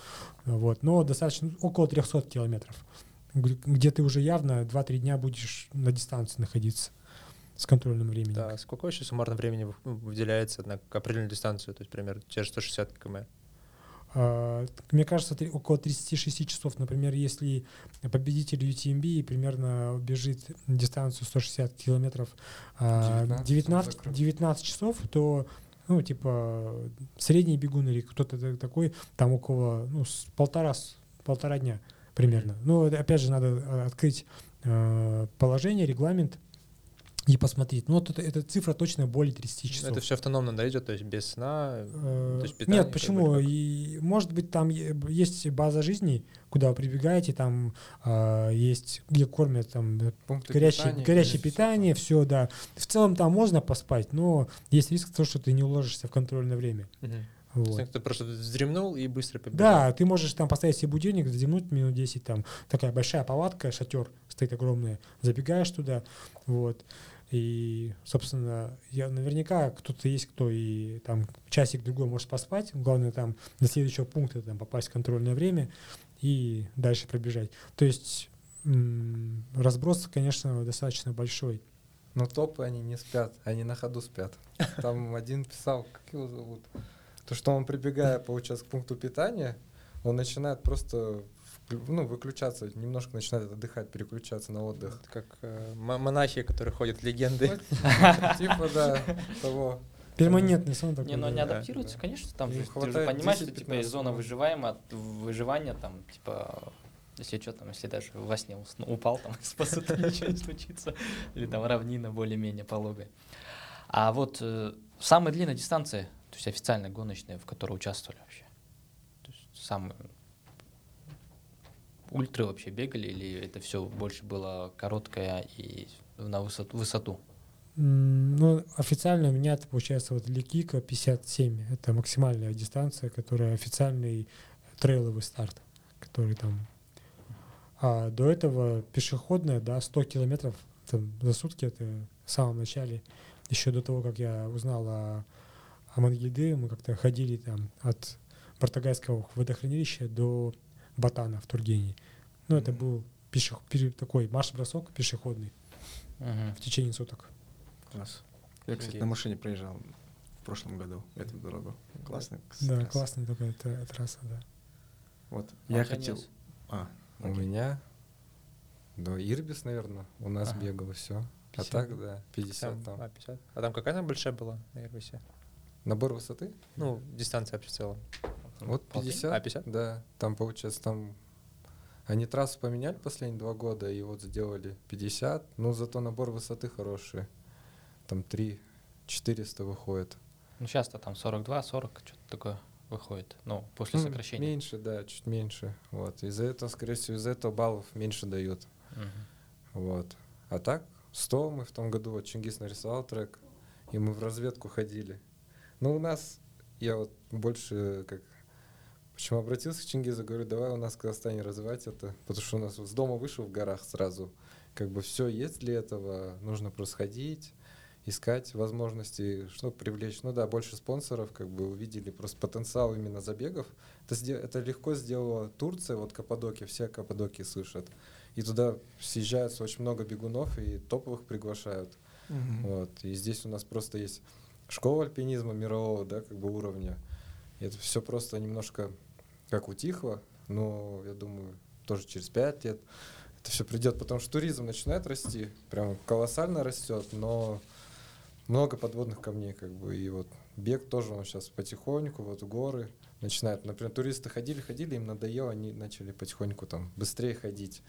вот, но достаточно, около 300 километров, где ты уже явно 2-3 дня будешь на дистанции находиться. с контрольным временем. Да, сколько вообще суммарно времени ну, выделяется на определенную дистанцию, то есть, примерно, те же 160 км? А, Мне кажется, около 36 часов. Например, если победитель UTMB примерно бежит дистанцию 160 километров а, 19 19, закрыт. 19 часов, то ну, типа, средний бегун или кто-то та- такой, там около, ну, полтора, полтора дня примерно. Ну, это, опять же, надо а, открыть э, положение, регламент и посмотреть. Ну, вот это, эта цифра точно более 30 часов. Это все автономно, да, идет, то есть без сна? Э, То есть питание Нет, как почему? бы как? И, может быть, там есть база жизни, куда вы прибегаете, там а, есть, где кормят там э, Пункты горячее, питания, горячее питание, все, да. В целом там можно поспать, но есть риск того, что ты не уложишься в контрольное время. Мгм. Вот. Ты просто вздремнул и быстро побежал? Да, ты можешь там поставить себе будильник, задемнуть минут 10, там такая большая палатка, шатер стоит огромная, забегаешь туда, вот. И, собственно, я наверняка кто-то есть, кто и там часик другой может поспать. Главное там до следующего пункта там попасть в контрольное время и дальше пробежать. То есть разброс, конечно, достаточно большой. Но топы они не спят, они на ходу спят. *laughs* Там один писал, как его зовут? То, что он, прибегая, получается, к пункту питания, он начинает просто ну, выключаться, немножко начинает отдыхать, переключаться на отдых. Это как э, монахи, которые ходят легенды. Типа, да, того. Перманентный сон такой. Не, но они да. адаптируются, да. конечно, там Им же, ты же хватает понимаешь, что 10-15 типа из зоны выживаемого, выживания там, типа, если что там, если даже во сне усну- упал, там *laughs* спасут, *laughs* ничего не случится. Или там равнина более-менее пологая. А вот э, самая длинная дистанция, то есть официально гоночная, в которой участвовали вообще? То есть самые ультры вообще бегали или это все больше было короткое и на высоту? высоту? Ну, официально у меня это получается вот для Кика 57. Это максимальная дистанция, которая официальный трейловый старт, который там. А до этого пешеходная, да, 100 километров там, за сутки, это в самом начале, еще до того, как я узнал о, о Мангельде, мы как-то ходили там от Бартагайского водохранилища до Батана в Тургении. Ну, это был пеше- пере- такой марш-бросок пешеходный Мгм. в течение суток. Класс. Я, кстати, на машине проезжал в прошлом году эту дорогу. Классно. Да, классная такая та- трасса, да. Вот. А Я хотел... нет? А, У меня, да, Ирбис, наверное, у нас Ага. бегал все. А 50? так, да, 50 Там- там. А, 50. А там какая там большая была на Ирбисе? Набор высоты? Ну, дистанция вообще в целом. Вот Полтинник? 50. А, 50? Да, там, получается, там... Они трассу поменяли последние два года, и вот сделали 50. Ну, зато набор высоты хороший. Там 3 400 выходит. Ну, сейчас-то там 42, 40, что-то такое выходит. Ну, после Ну, сокращения. Меньше, да, чуть меньше. Вот. Из-за этого, скорее всего, из-за этого баллов меньше дают. Мгм. Вот. А так, 100 мы в том году, вот Чингис нарисовал трек, и мы в разведку ходили. Ну, у нас, я вот больше как... Почему обратился к Чингизу, говорю, давай у нас в Казахстане развивать это, потому что у нас с дома вышел в горах сразу. Как бы все есть для этого, нужно просто ходить, искать возможности, чтобы привлечь. Ну да, больше спонсоров, как бы увидели просто потенциал именно забегов. Это, это легко сделала Турция, вот Каппадокия, все Каппадокии слышат. И туда съезжаются очень много бегунов и топовых приглашают. Вот. И здесь у нас просто есть школа альпинизма мирового, да, как бы уровня. И это все просто немножко как утихло, но я думаю, тоже через пять лет это все придет, потому что туризм начинает расти, прям колоссально растет, но много подводных камней, как бы, и вот бег тоже он сейчас потихоньку, вот горы начинают, например, туристы ходили, ходили, им надоело, они начали потихоньку там быстрее ходить,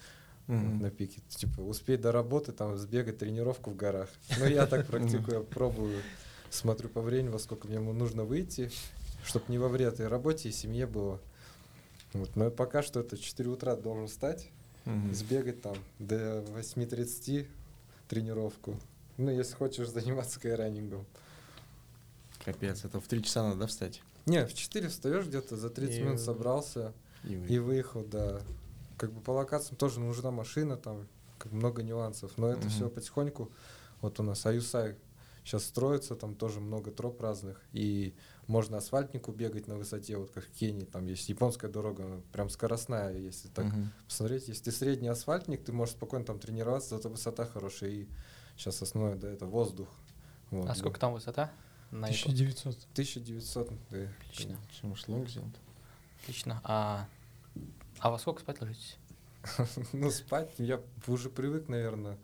вот на пике. Типа успеть до работы, там сбегать тренировку в горах. Ну, я так *laughs* практикую, пробую, смотрю по времени, во сколько мне нужно выйти, чтобы не во вред и работе, и семье было. Вот. Но пока что это 4 утра должен встать, сбегать там до 8.30 тренировку. Ну, если хочешь заниматься скайранингом. Капец, это в 3 часа надо встать? Не, в 4 встаешь где-то, за 30 И- минут собрался И, и выехал, да. Как бы по локациям тоже нужна машина, там как много нюансов. Но это Мгм. все потихоньку. Вот у нас Аюсай сейчас строится, там тоже много троп разных. И можно асфальтнику бегать на высоте, вот как в Кении, там есть японская дорога, она прям скоростная, если так Мгм. посмотреть. Если ты средний асфальтник, ты можешь спокойно там тренироваться, зато высота хорошая. И сейчас основное, да, это воздух. Вот, А да. сколько там высота? На Apple? 1900. 1900, да. Отлично, может, лонг сделать? отлично. А, а во сколько спать ложитесь? *laughs* Ну, спать я уже привык, наверное,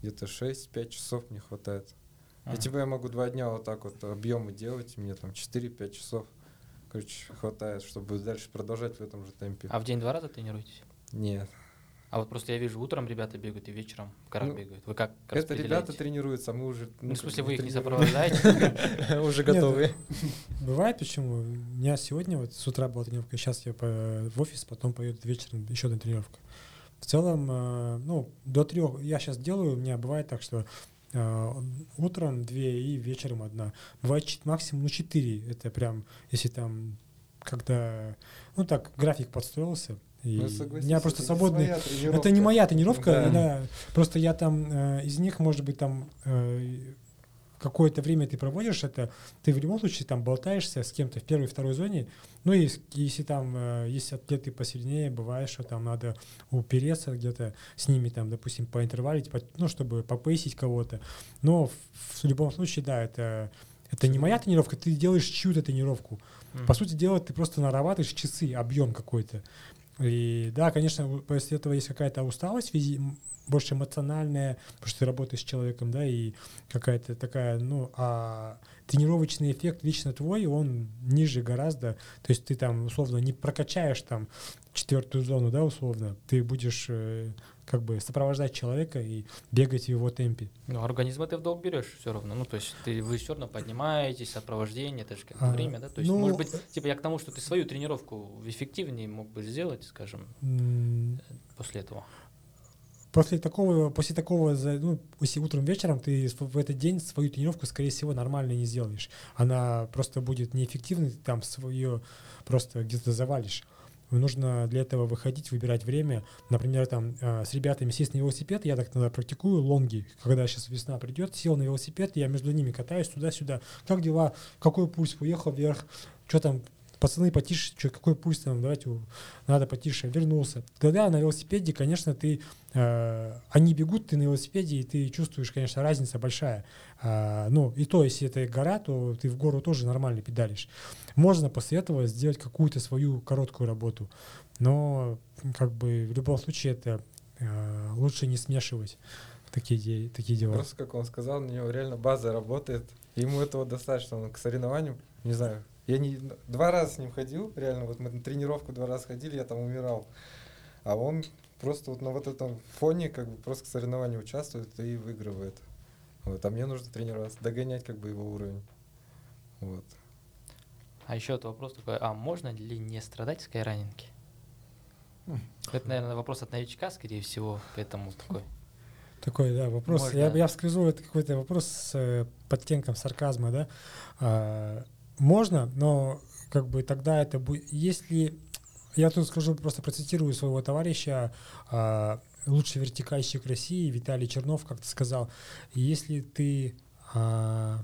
где-то 6-5 часов мне хватает. Ага. типа я могу два дня вот так вот объемы делать, и мне там 4-5 часов, короче, хватает, чтобы дальше продолжать в этом же темпе. А в день два раза тренируетесь? Нет. А вот просто я вижу, утром ребята бегают и вечером в горах Ну, бегают. Вы как Это ребята тренируются, а мы уже... Ну, в как смысле, вы их не сопровождаете? *laughs* Уже готовы. *laughs* Бывает почему? У меня сегодня вот с утра была тренировка, сейчас я в офис, потом поеду вечером еще одна тренировка. В целом, э, ну, до трех я сейчас делаю, у меня бывает так, что утром две и вечером одна. Бывает максимум, ну, четыре. Это прям, если там, когда, ну, так, график подстроился, и Ну, меня просто свободный... Это не моя тренировка, Да. да. просто я там э, из них, может быть, там э, какое-то время ты проводишь это, ты в любом случае там болтаешься с кем-то в первой и второй зоне, ну и если там э, есть атлеты посильнее, бывает, что там надо упереться где-то с ними там, допустим, поинтервалить, по- ну, чтобы попейсить кого-то, но в, в любом случае, да, это это не моя тренировка, ты делаешь чью-то тренировку. Мгм. По сути дела, ты просто нарабатываешь часы, объем какой-то. И да, конечно, после этого есть какая-то усталость, больше эмоциональная, потому что ты работаешь с человеком, да, и какая-то такая, ну, а тренировочный эффект лично твой, он ниже гораздо. То есть ты там, условно, не прокачаешь там четвертую зону, да, условно. Ты будешь э, как бы сопровождать человека и бегать в его темпе. Ну, организм ты в долг берешь все равно. Ну, то есть ты, вы все равно поднимаетесь, сопровождение, это же как А, время, да? То есть, ну, может быть, типа я к тому, что ты свою тренировку эффективнее мог бы сделать, скажем, М, после этого. После такого, после такого, ну, если утром вечером ты в этот день свою тренировку, скорее всего, нормально не сделаешь. Она просто будет неэффективной, ты там свое просто где-то завалишь. Нужно для этого выходить, выбирать время. Например, там э, с ребятами сесть на велосипед, я так иногда практикую лонги. Когда сейчас весна придет, сел на велосипед, я между ними катаюсь туда-сюда. Как дела? Какой пульс? Уехал вверх. Что там? Пацаны, потише, чё, какой пульс там, давайте, надо потише, вернулся. Когда на велосипеде, конечно, ты, э, они бегут, ты на велосипеде, и ты чувствуешь, конечно, разница большая. А, ну, и то, если это гора, то ты в гору тоже нормально педалишь. Можно после этого сделать какую-то свою короткую работу, но как бы в любом случае это э, лучше не смешивать такие, такие дела. Просто, как он сказал, у него реально база работает. Ему этого достаточно. Он к соревнованию, не знаю, я не два раза с ним ходил, реально, вот мы на тренировку два раза ходили, я там умирал. А он просто вот на вот этом фоне как бы просто к соревнованию участвует и выигрывает. Вот, а мне нужно тренироваться, догонять как бы его уровень. Вот. А еще вот вопрос такой, а можно ли не страдать в скайранинге? Это, наверное, вопрос от новичка, скорее всего, поэтому такой. Такой, да, вопрос. Я, Можно. я вскрызу это какой-то вопрос с э, подтенком сарказма, да. А, можно, но как бы тогда это будет... Если... Я тут скажу, просто процитирую своего товарища, а, лучший вертикальщик России, Виталий Чернов, как-то сказал, если ты а,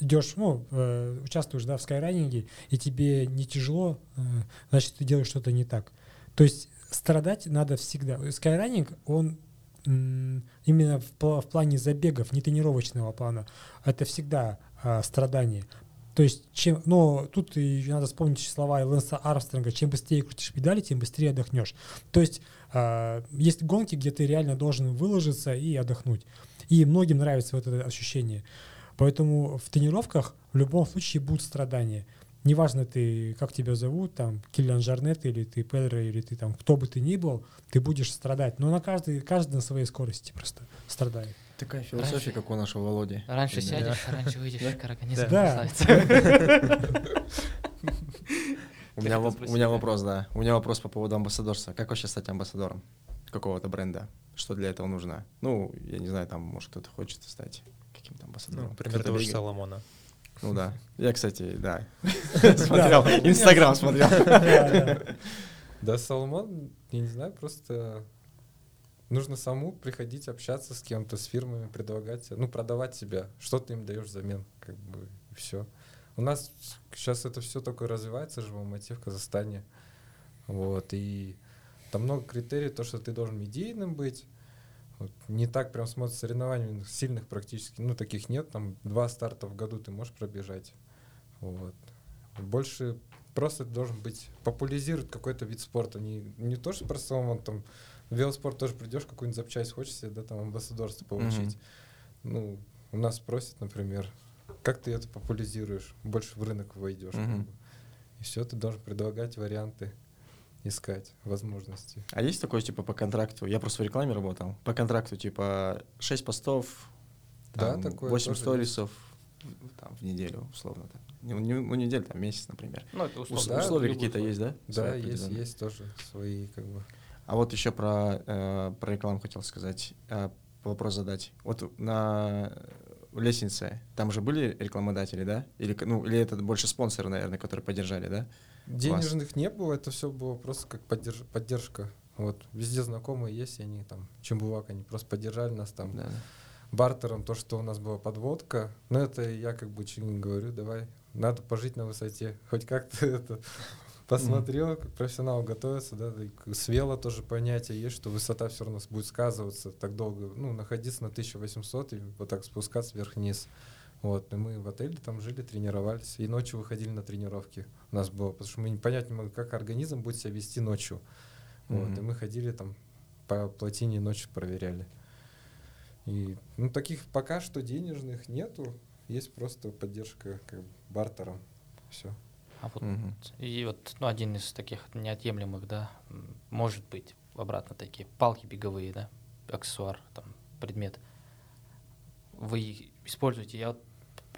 идешь, ну, э, участвуешь, да, в скайранинге, и тебе не тяжело, э, значит, ты делаешь что-то не так. То есть страдать надо всегда. Скайранинг, он именно в, в плане забегов, не тренировочного плана, это всегда а, страдание. То есть, чем, но тут и надо вспомнить слова Лэнса Армстронга, чем быстрее крутишь педали, тем быстрее отдохнешь. То есть, а, есть гонки, где ты реально должен выложиться и отдохнуть. И многим нравится вот это ощущение. Поэтому в тренировках в любом случае будут страдания. Неважно ты, как тебя зовут, там, Киллиан Жарнет, или ты Педро, или ты там, кто бы ты ни был, ты будешь страдать. Но на каждый, каждый на своей скорости просто страдает. Такая философия, Раньше- как у нашего Володи. Раньше Да. сядешь, *laughs* раньше выйдешь, как организм Да. *laughs* У меня, воп- у меня да. вопрос, да. У меня вопрос по поводу амбассадорства. Как вообще стать амбассадором какого-то бренда? Что для этого нужно? Ну, я не знаю, там, может, кто-то хочет стать каким-то Ну, амбассадором. например, Кто-то того же. Соломона. Ну да. Я, кстати, да. *laughs* Смотрел. Да. Инстаграм смотрел. Да, да. Да, Соломон, я не знаю, просто нужно саму приходить, общаться с кем-то, с фирмами, предлагать, ну, продавать себя. Что ты им даешь взамен, как бы, и все. У нас сейчас это все только развивается же в Алмате, в Казахстане. Вот, и там много критерий, то, что ты должен медийным быть, Вот. Не так прям смотрят соревнований сильных практически, ну таких нет, там два старта в году ты можешь пробежать. Вот. Больше просто должен быть, популяризировать какой-то вид спорта, не, не то, что просто он там, в велоспорт тоже придешь, какую-нибудь запчасть хочешь себе, да, там амбассадорство получить. Ну, у нас просят, например, как ты это популяризируешь, больше в рынок войдешь. как бы. И все, ты должен предлагать варианты, искать возможности. А есть такое, типа, по контракту? Я просто в рекламе работал. По контракту, типа, 6 постов, Да, там, такое 8 тоже сторисов в- там, в неделю, условно. Так. Не, не, ну, неделю, там, месяц, например. Ну, это Ус- условно. Да, условия любой какие-то есть, да? Да, есть, есть тоже свои, как бы. А вот еще про, э, про рекламу хотел сказать, э, вопрос задать. Вот на лестнице, там же были рекламодатели, да? Или, ну, или это больше спонсоры, наверное, которые поддержали, да? Денежных не было, это все было просто как поддерж- поддержка. Вот, везде знакомые есть, и они там, Чембулак, они просто поддержали нас там Да. бартером, то, что у нас была подводка. Но это я как бы очень говорю, давай, надо пожить на высоте. Хоть как-то *laughs* это посмотрел, как профессионал готовится, да, и к- с вело тоже понятие есть, что высота все равно будет сказываться так долго, ну, находиться на 1800 и вот так спускаться вверх-вниз. Вот, и мы в отеле там жили, тренировались, и ночью выходили на тренировки у нас было, потому что мы не понять не могли, как организм будет себя вести ночью. Вот, Мгм. и мы ходили там по плотине ночью проверяли. И, ну, таких пока что денежных нету, есть просто поддержка как бартером. Все. А вот Мгм. И вот ну, один из таких неотъемлемых, да, может быть, обратно такие палки беговые, да, аксессуар, там, предмет. Вы используете, я вот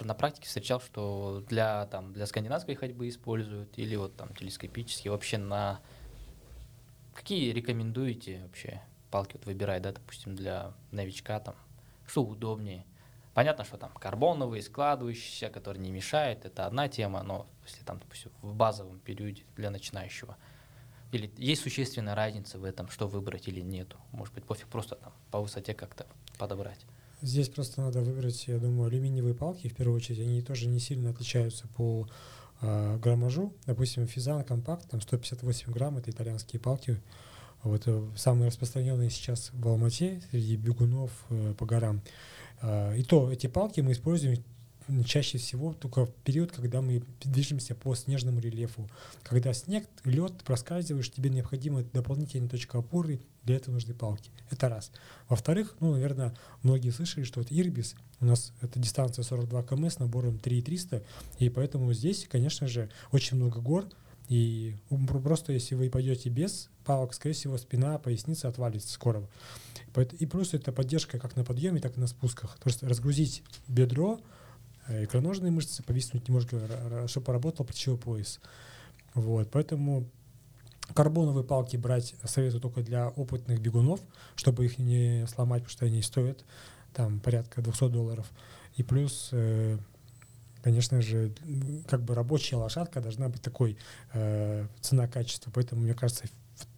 на практике встречал, что для, там, для скандинавской ходьбы используют, или вот там телескопические, вообще на... Какие рекомендуете вообще палки вот выбирать, да, допустим, для новичка, там, что удобнее? Понятно, что там карбоновые, складывающиеся, которые не мешают, это одна тема, но если там, допустим, в базовом периоде для начинающего, или есть существенная разница в этом, что выбрать или нету? Может быть, пофиг, просто там по высоте как-то подобрать. Здесь просто надо выбрать, я думаю, алюминиевые палки, в первую очередь, они тоже не сильно отличаются по э, граммажу. Допустим, Физан Компакт, там 158 грамм, это итальянские палки. Вот э, самые распространенные сейчас в Алмате среди бегунов э, по горам. Э, и то эти палки мы используем чаще всего только в период, когда мы движемся по снежному рельефу. Когда снег, лед, проскальзываешь, тебе необходима дополнительная точка опоры, для этого нужны палки. Это раз. Во-вторых, ну, наверное, многие слышали, что вот Ирбис, у нас это дистанция 42 км с набором 3300, и поэтому здесь, конечно же, очень много гор, и просто если вы пойдете без палок, скорее всего, спина, поясница отвалится скоро. И плюс это поддержка как на подъеме, так и на спусках. То есть разгрузить бедро, э, икроножные мышцы, повиснуть немножко, чтобы поработал плечевой пояс. Вот, поэтому карбоновые палки брать советую только для опытных бегунов, чтобы их не сломать, потому что они стоят там порядка 200 долларов. И плюс, э, конечно же, как бы рабочая лошадка должна быть такой э, цена-качество. Поэтому, мне кажется,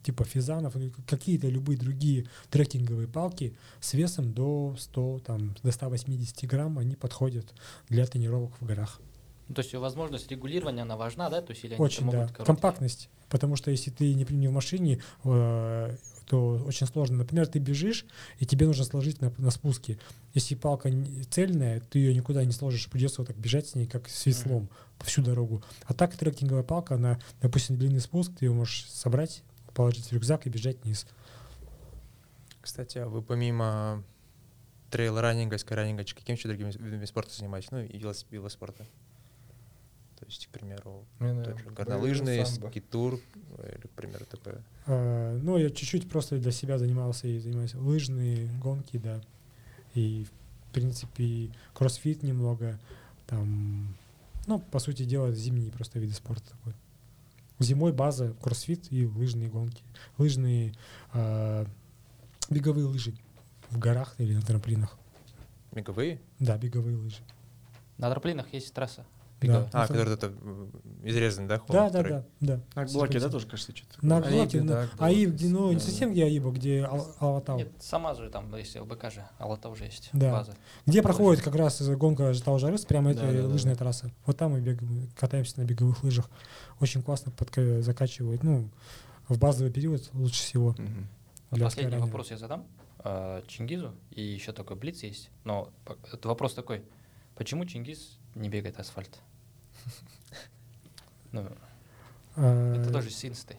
типа физанов или какие-то любые другие трекинговые палки с весом до 100, там, до 180 грамм, они подходят для тренировок в горах. Ну, то есть возможность регулирования, она важна, да? То есть или они Очень, да. короткие? Компактность. Потому что если ты не, не в машине, э, то очень сложно. Например, ты бежишь, и тебе нужно сложить на, на спуске. Если палка цельная, ты ее никуда не сложишь. Придется вот так бежать с ней, как с веслом, всю дорогу. А так трекинговая палка, она, допустим, длинный спуск, ты ее можешь собрать, положить в рюкзак и бежать вниз. Кстати, а вы помимо трейл-раннинга, скайраннинга, какими еще другими видами спорта занимаетесь? Ну, и велос- велоспорта. То есть, к примеру, Ну, тот же горнолыжный, скитур, или, к примеру, такое. Ну, я чуть-чуть просто для себя занимался и занимаюсь. Лыжные гонки, да. И, в принципе, кроссфит немного. Там, ну, по сути дела, зимние просто виды спорта такой. Зимой база, кроссфит и лыжные гонки. Лыжные, э, беговые лыжи в горах или на трамплинах. Беговые? Да, беговые лыжи. На трамплинах есть трасса. Да. А, Это- который это изрезанный, да, холм? Да, да, да, да. На блоке, да, тоже, кажется, что-то? На блоке, да, Аиб, ну, не совсем где Аиба, где Ал- Алатау. Нет, сама же там, если ЛБК же, Алата уже есть Да. база. Где проходит как раз гонка Житал Жарыс, прямо Да, это да, да. лыжная трасса. Вот там мы бегаем, катаемся на беговых лыжах. Очень классно подка- закачивает. Ну, в базовый период лучше всего. Последний вопрос я задам. э, Чингизу, и еще такой Блиц есть. Но вопрос такой, почему Чингиз не бегает асфальт? Ну, А, это тоже с инстой.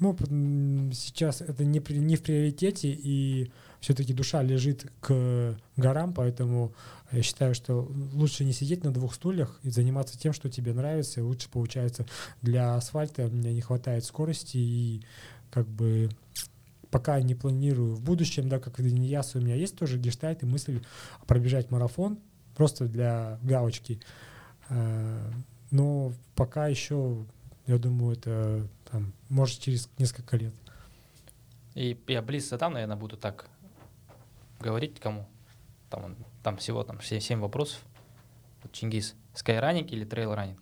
Ну, сейчас это не, при- не в приоритете, и все-таки душа лежит к горам, поэтому я считаю, что лучше не сидеть на двух стульях и заниматься тем, что тебе нравится. И лучше получается для асфальта мне не хватает скорости, и как бы пока не планирую в будущем, да, как не ясно, у меня есть тоже гештальт и мысль пробежать марафон просто для галочки. А, Но пока еще, я думаю, это там, может через несколько лет. И я Блиц задам, наверное, буду так говорить кому. Там, там всего там 7, вопросов. Вот Чингиз, скайранинг или трейл-раннинг?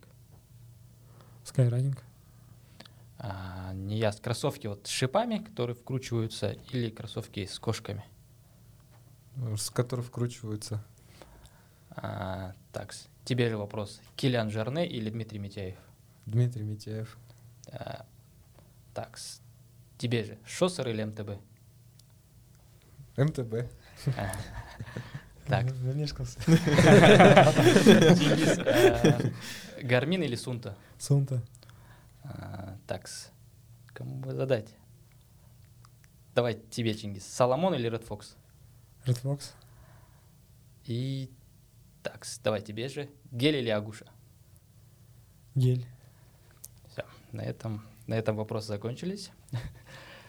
Скайранинг. А, не я, кроссовки вот с шипами, которые вкручиваются, или кроссовки с кошками? С которых вкручиваются. А, так, с- тебе же вопрос. Килиан Жарне или Дмитрий Митяев? Дмитрий Митяев. А, так, тебе же Шоссер или МТБ? МТБ. А, *laughs* Так, Ну, Замешкался. *laughs* Гармин или Сунта? Сунта. А, Так, с- кому бы задать? Давай тебе, Чингиз. Соломон или Red Fox? Redfox. И так, давай тебе же. Гель или Агуша? Гель. Все, на этом, на этом вопросы закончились.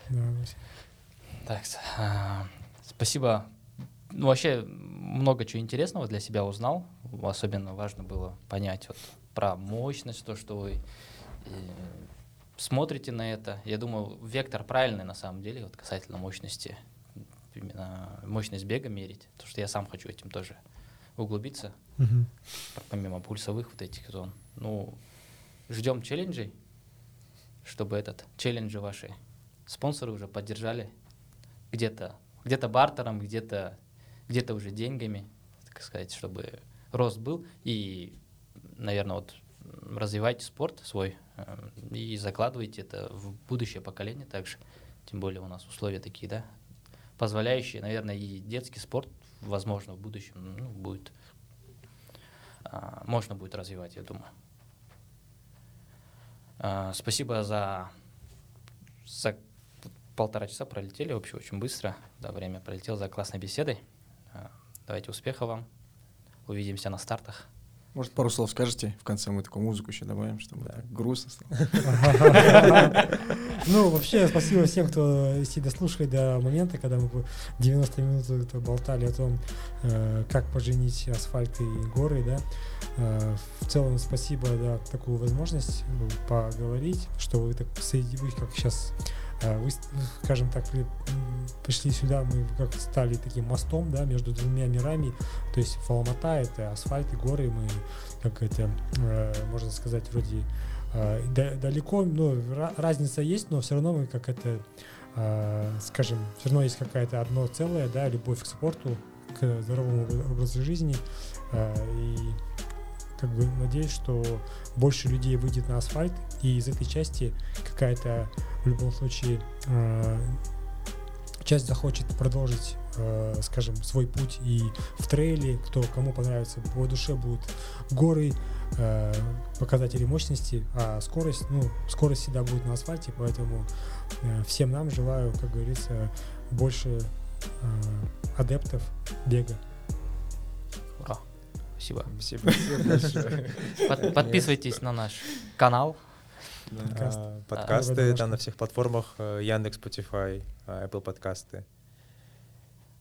Да. Так, а, спасибо. Ну, вообще, много чего интересного для себя узнал. Особенно важно было понять вот про мощность, то, что вы э, смотрите на это. Я думаю, вектор правильный на самом деле, вот касательно мощности. Именно мощность бега мерить. Потому что я сам хочу этим тоже углубиться, Мгм. помимо пульсовых вот этих зон. Ну, ждем челленджей, чтобы этот челленджи ваши спонсоры уже поддержали где-то где-то бартером, где-то где-то уже деньгами, так сказать, чтобы рост был. И, наверное, вот развивайте спорт свой э, и закладывайте это в будущее поколение также. Тем более у нас условия такие, да, позволяющие, наверное, и детский спорт, возможно, в будущем ну, будет а, можно будет развивать, я думаю. А, Спасибо за, за полтора часа пролетели вообще очень быстро. Да, время пролетело за классной беседой. А, Давайте успехов вам. Увидимся на стартах. Может, пару слов скажете? В конце мы такую музыку еще добавим, чтобы так грустно стало. *laughs* Ну, вообще, спасибо всем, кто если дослушали до момента, когда мы по 90 минут болтали о том, э, как поженить асфальт и горы, да. Э, В целом, спасибо за такую возможность э, поговорить, что вы так вы, как сейчас вы, скажем так, м, пришли сюда, мы как стали таким мостом, да, между двумя мирами, то есть Фалмата это асфальт и горы, мы как это, э, можно сказать, вроде э, да- далеко, ра- разница есть, но все равно мы как это, э, скажем, все равно есть какая-то одно целое, да, любовь к спорту, к здоровому обра- образу жизни, э, и как бы надеюсь, что больше людей выйдет на асфальт, и из этой части какая-то в любом случае э, часть захочет продолжить, э, скажем, свой путь и в трейле, кто кому понравится, по душе будут горы, э, показатели мощности, а скорость, ну, скорость всегда будет на асфальте, поэтому всем нам желаю, как говорится, больше адептов бега. Спасибо. Спасибо. Под- подписывайтесь на наш канал. Подкаст. А, Подкасты да, там на всех платформах, э, Яндекс, Spotify, а, Apple подкасты.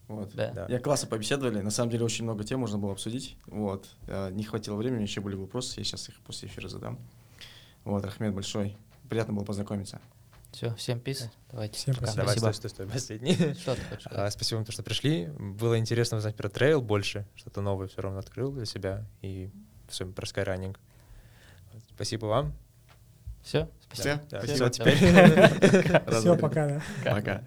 Вот. Да. Да. Я классно побеседовали. На самом деле очень много тем можно было обсудить. Вот. Э, Не хватило времени, еще были вопросы. Я сейчас их после эфира задам. Вот, Рахмет большой. Приятно было познакомиться. Все, всем пис. Давайте. Всем пока. Давай, Спасибо. стой, стой, стой, последний. *laughs* Что ты хочешь А? Спасибо вам, то, что пришли. Было интересно узнать про трейл больше, что-то новое все равно открыл для себя и особенно про скайранинг. Все? Спасибо вам. Все, Да, спасибо. всё, Теперь *laughs* Все, пока, да. Пока.